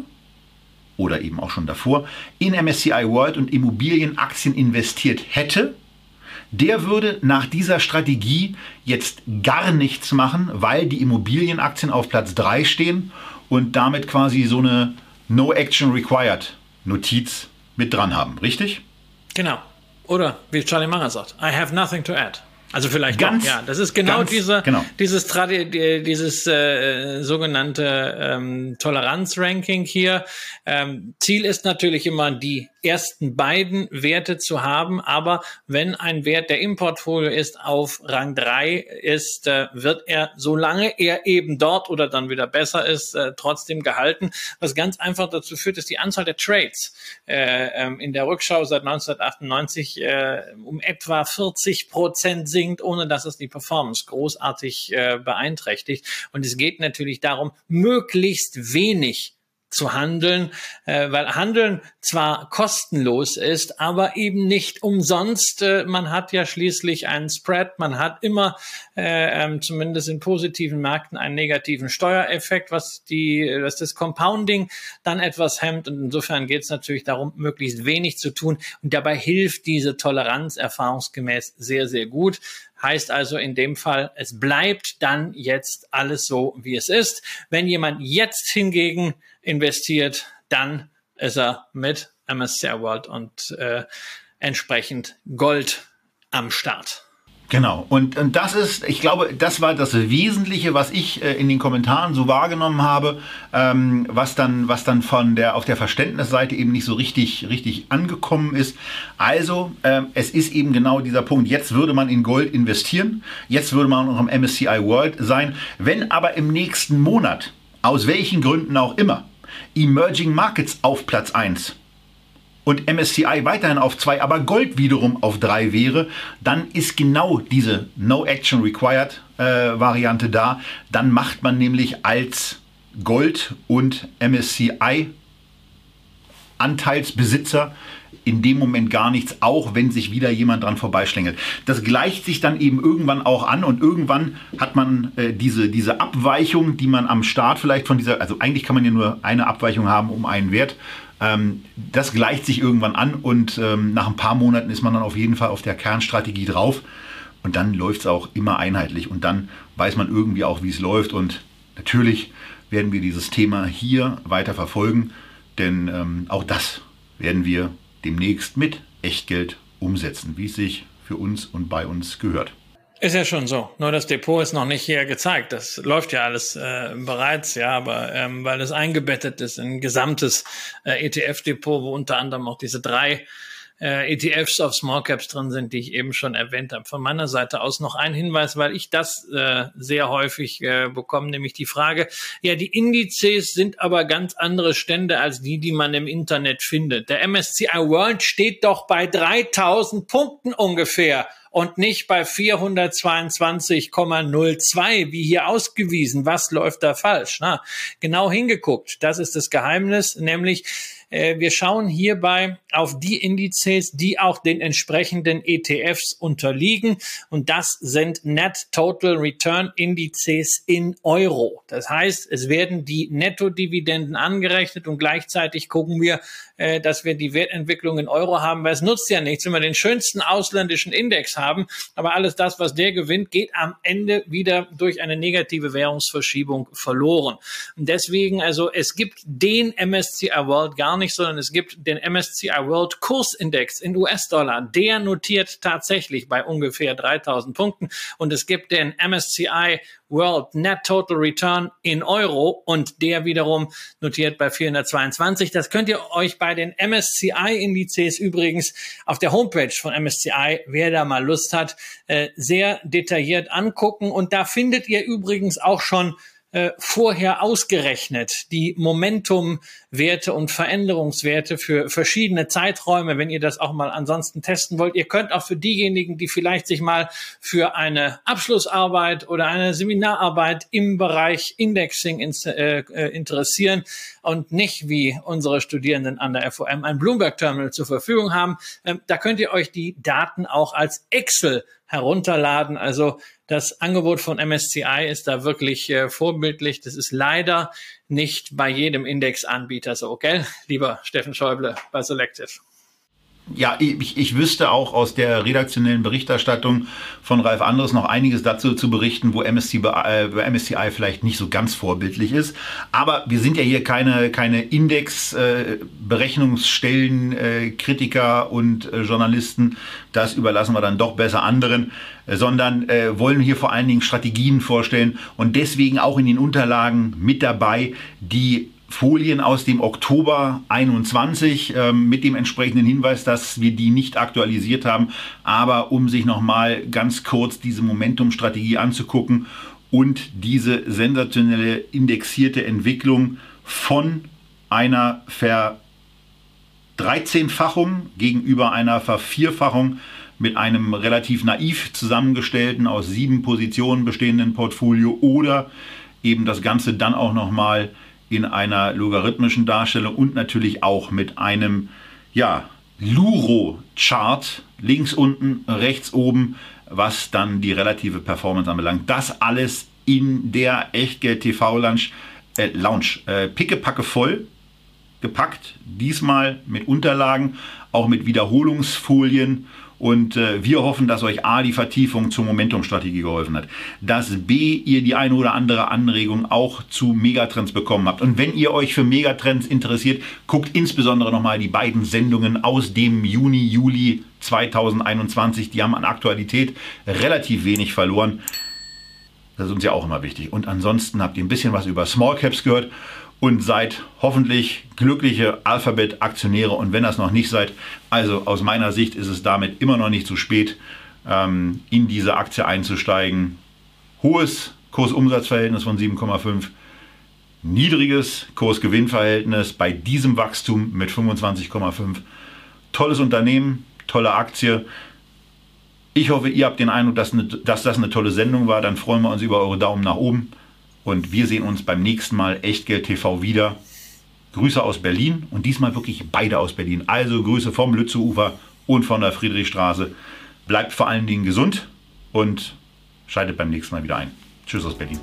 oder eben auch schon davor in MSCI World und Immobilienaktien investiert hätte, der würde nach dieser Strategie jetzt gar nichts machen, weil die Immobilienaktien auf Platz 3 stehen und damit quasi so eine No Action Required Notiz mit dran haben, richtig? Genau. Oder wie Charlie Munger sagt, I have nothing to add. Also vielleicht ganz, doch, ja. Das ist genau ganz, diese, genau. dieses, Tradi dieses äh, sogenannte ähm, Toleranzranking hier. Ähm, Ziel ist natürlich immer die ersten beiden Werte zu haben. Aber wenn ein Wert, der im Portfolio ist, auf Rang 3 ist, äh, wird er, solange er eben dort oder dann wieder besser ist, äh, trotzdem gehalten. Was ganz einfach dazu führt, ist die Anzahl der Trades äh, ähm, in der Rückschau seit 1998 äh, um etwa 40 Prozent sinkt, ohne dass es die Performance großartig beeinträchtigt. Und es geht natürlich darum, möglichst wenig zu handeln, äh, weil Handeln zwar kostenlos ist, aber eben nicht umsonst. Äh, man hat ja schließlich einen Spread, man hat immer äh, ähm, zumindest in positiven Märkten einen negativen Steuereffekt, was die, was das Compounding dann etwas hemmt. Und insofern geht es natürlich darum, möglichst wenig zu tun. Und dabei hilft diese Toleranz erfahrungsgemäß sehr, sehr gut. Heißt also in dem Fall, es bleibt dann jetzt alles so, wie es ist. Wenn jemand jetzt hingegen investiert, dann ist er mit MSCI World und äh, entsprechend Gold am Start. Genau. Und, und das ist, ich glaube, das war das Wesentliche, was ich äh, in den Kommentaren so wahrgenommen habe, ähm, was dann, was dann von der auf der Verständnisseite eben nicht so richtig, richtig angekommen ist. Also, ähm, es ist eben genau dieser Punkt. Jetzt würde man in Gold investieren. Jetzt würde man noch im MSCI World sein. Wenn aber im nächsten Monat, aus welchen Gründen auch immer, Emerging Markets auf Platz 1 und MSCI weiterhin auf 2, aber Gold wiederum auf 3 wäre, dann ist genau diese No Action Required äh, Variante da. Dann macht man nämlich als Gold und MSCI Anteilsbesitzer in dem Moment gar nichts, auch wenn sich wieder jemand dran vorbeischlängelt. Das gleicht sich dann eben irgendwann auch an und irgendwann hat man äh, diese, diese Abweichung, die man am Start vielleicht von dieser, also eigentlich kann man ja nur eine Abweichung haben um einen Wert ähm, das gleicht sich irgendwann an und ähm, nach ein paar Monaten ist man dann auf jeden Fall auf der Kernstrategie drauf. Und dann läuft es auch immer einheitlich und dann weiß man irgendwie auch, wie es läuft. Und natürlich werden wir dieses Thema hier weiter verfolgen, denn ähm, auch das werden wir demnächst mit Echtgeld umsetzen, wie es sich für uns und bei uns gehört. Ist ja schon so. Nur das Depot ist noch nicht hier gezeigt. Das läuft ja alles äh, bereits, ja, aber ähm, weil es eingebettet ist in ein gesamtes äh, ETF-Depot, wo unter anderem auch diese drei äh, ETFs auf Small Caps drin sind, die ich eben schon erwähnt habe. Von meiner Seite aus noch ein Hinweis, weil ich das äh, sehr häufig äh, bekomme, nämlich die Frage, ja, die Indizes sind aber ganz andere Stände als die, die man im Internet findet. Der MSCI World steht doch bei 3000 Punkten ungefähr und nicht bei 422,02, wie hier ausgewiesen. Was läuft da falsch? Na, genau hingeguckt. Das ist das Geheimnis, nämlich äh, wir schauen hierbei auf die Indizes, die auch den entsprechenden ETFs unterliegen. Und das sind Net Total Return Indizes in Euro. Das heißt, es werden die Nettodividenden angerechnet und gleichzeitig gucken wir, äh, dass wir die Wertentwicklung in Euro haben, weil es nutzt ja nichts, wenn wir den schönsten ausländischen Index haben, aber alles das, was der gewinnt, geht am Ende wieder durch eine negative Währungsverschiebung verloren. Und deswegen, also es gibt den MSCI World gar nicht, sondern es gibt den MSCI World Kursindex in US-Dollar. Der notiert tatsächlich bei ungefähr 3000 Punkten und es gibt den MSCI World Net Total Return in Euro und der wiederum notiert bei 422. Das könnt ihr euch bei den MSCI-Indizes übrigens auf der Homepage von MSCI, wer da mal Lust hat, äh, sehr detailliert angucken. Und da findet ihr übrigens auch schon äh, vorher ausgerechnet, die Momentumwerte und Veränderungswerte für verschiedene Zeiträume, wenn ihr das auch mal ansonsten testen wollt. Ihr könnt auch für diejenigen, die vielleicht sich mal für eine Abschlussarbeit oder eine Seminararbeit im Bereich Indexing äh, äh, interessieren und nicht wie unsere Studierenden an der FOM ein Bloomberg-Terminal zur Verfügung haben, ähm, da könnt ihr euch die Daten auch als Excel herunterladen. Also das Angebot von MSCI ist da wirklich äh, vorbildlich. Das ist leider nicht bei jedem Indexanbieter so, gell? Lieber Steffen Schäuble bei Selective ja, ich, ich wüsste auch aus der redaktionellen Berichterstattung von Ralf Andres noch einiges dazu zu berichten, wo MSCI, äh, MSCI vielleicht nicht so ganz vorbildlich ist. Aber wir sind ja hier keine, keine Index-Berechnungsstellen, äh, äh, Kritiker und äh, Journalisten. Das überlassen wir dann doch besser anderen, sondern wollen hier vor allen Dingen Strategien vorstellen und deswegen auch in den Unterlagen mit dabei, die Folien aus dem Oktober 21 äh, mit dem entsprechenden Hinweis, dass wir die nicht aktualisiert haben, aber um sich nochmal ganz kurz diese Momentum-Strategie anzugucken und diese sensationelle indexierte Entwicklung von einer Ver-13-fachung gegenüber einer Vervierfachung mit einem relativ naiv zusammengestellten, aus sieben Positionen bestehenden Portfolio oder eben das Ganze dann auch nochmal in einer logarithmischen Darstellung und natürlich auch mit einem ja, Luro-Chart links unten, rechts oben, was dann die relative Performance anbelangt. Das alles in der Echtgeld TV Lounge, äh, Lounge äh, pickepacke voll gepackt. Diesmal mit Unterlagen, auch mit Wiederholungsfolien und äh, wir hoffen, dass euch A, die Vertiefung zur Momentum-Strategie geholfen hat, dass B, ihr die eine oder andere Anregung auch zu Megatrends bekommen habt. Und wenn ihr euch für Megatrends interessiert, guckt insbesondere nochmal die beiden Sendungen aus dem Juni, Juli 2021. Die haben an Aktualität relativ wenig verloren. Das ist uns ja auch immer wichtig. Und ansonsten habt ihr ein bisschen was über Small Caps gehört und seid hoffentlich glückliche Alphabet-Aktionäre. Und wenn das noch nicht seid, also aus meiner Sicht ist es damit immer noch nicht zu spät, ähm, in diese Aktie einzusteigen. Hohes Kursumsatzverhältnis von 7,5, niedriges Kursgewinnverhältnis bei diesem Wachstum mit 25,5. Tolles Unternehmen, tolle Aktie. Ich hoffe, ihr habt den Eindruck, dass, eine, dass das eine tolle Sendung war. Dann freuen wir uns über eure Daumen nach oben. Und wir sehen uns beim nächsten Mal Echtgeld TV wieder. Grüße aus Berlin und diesmal wirklich beide aus Berlin. Also Grüße vom Lützeufer und von der Friedrichstraße. Bleibt vor allen Dingen gesund und schaltet beim nächsten Mal wieder ein. Tschüss aus Berlin.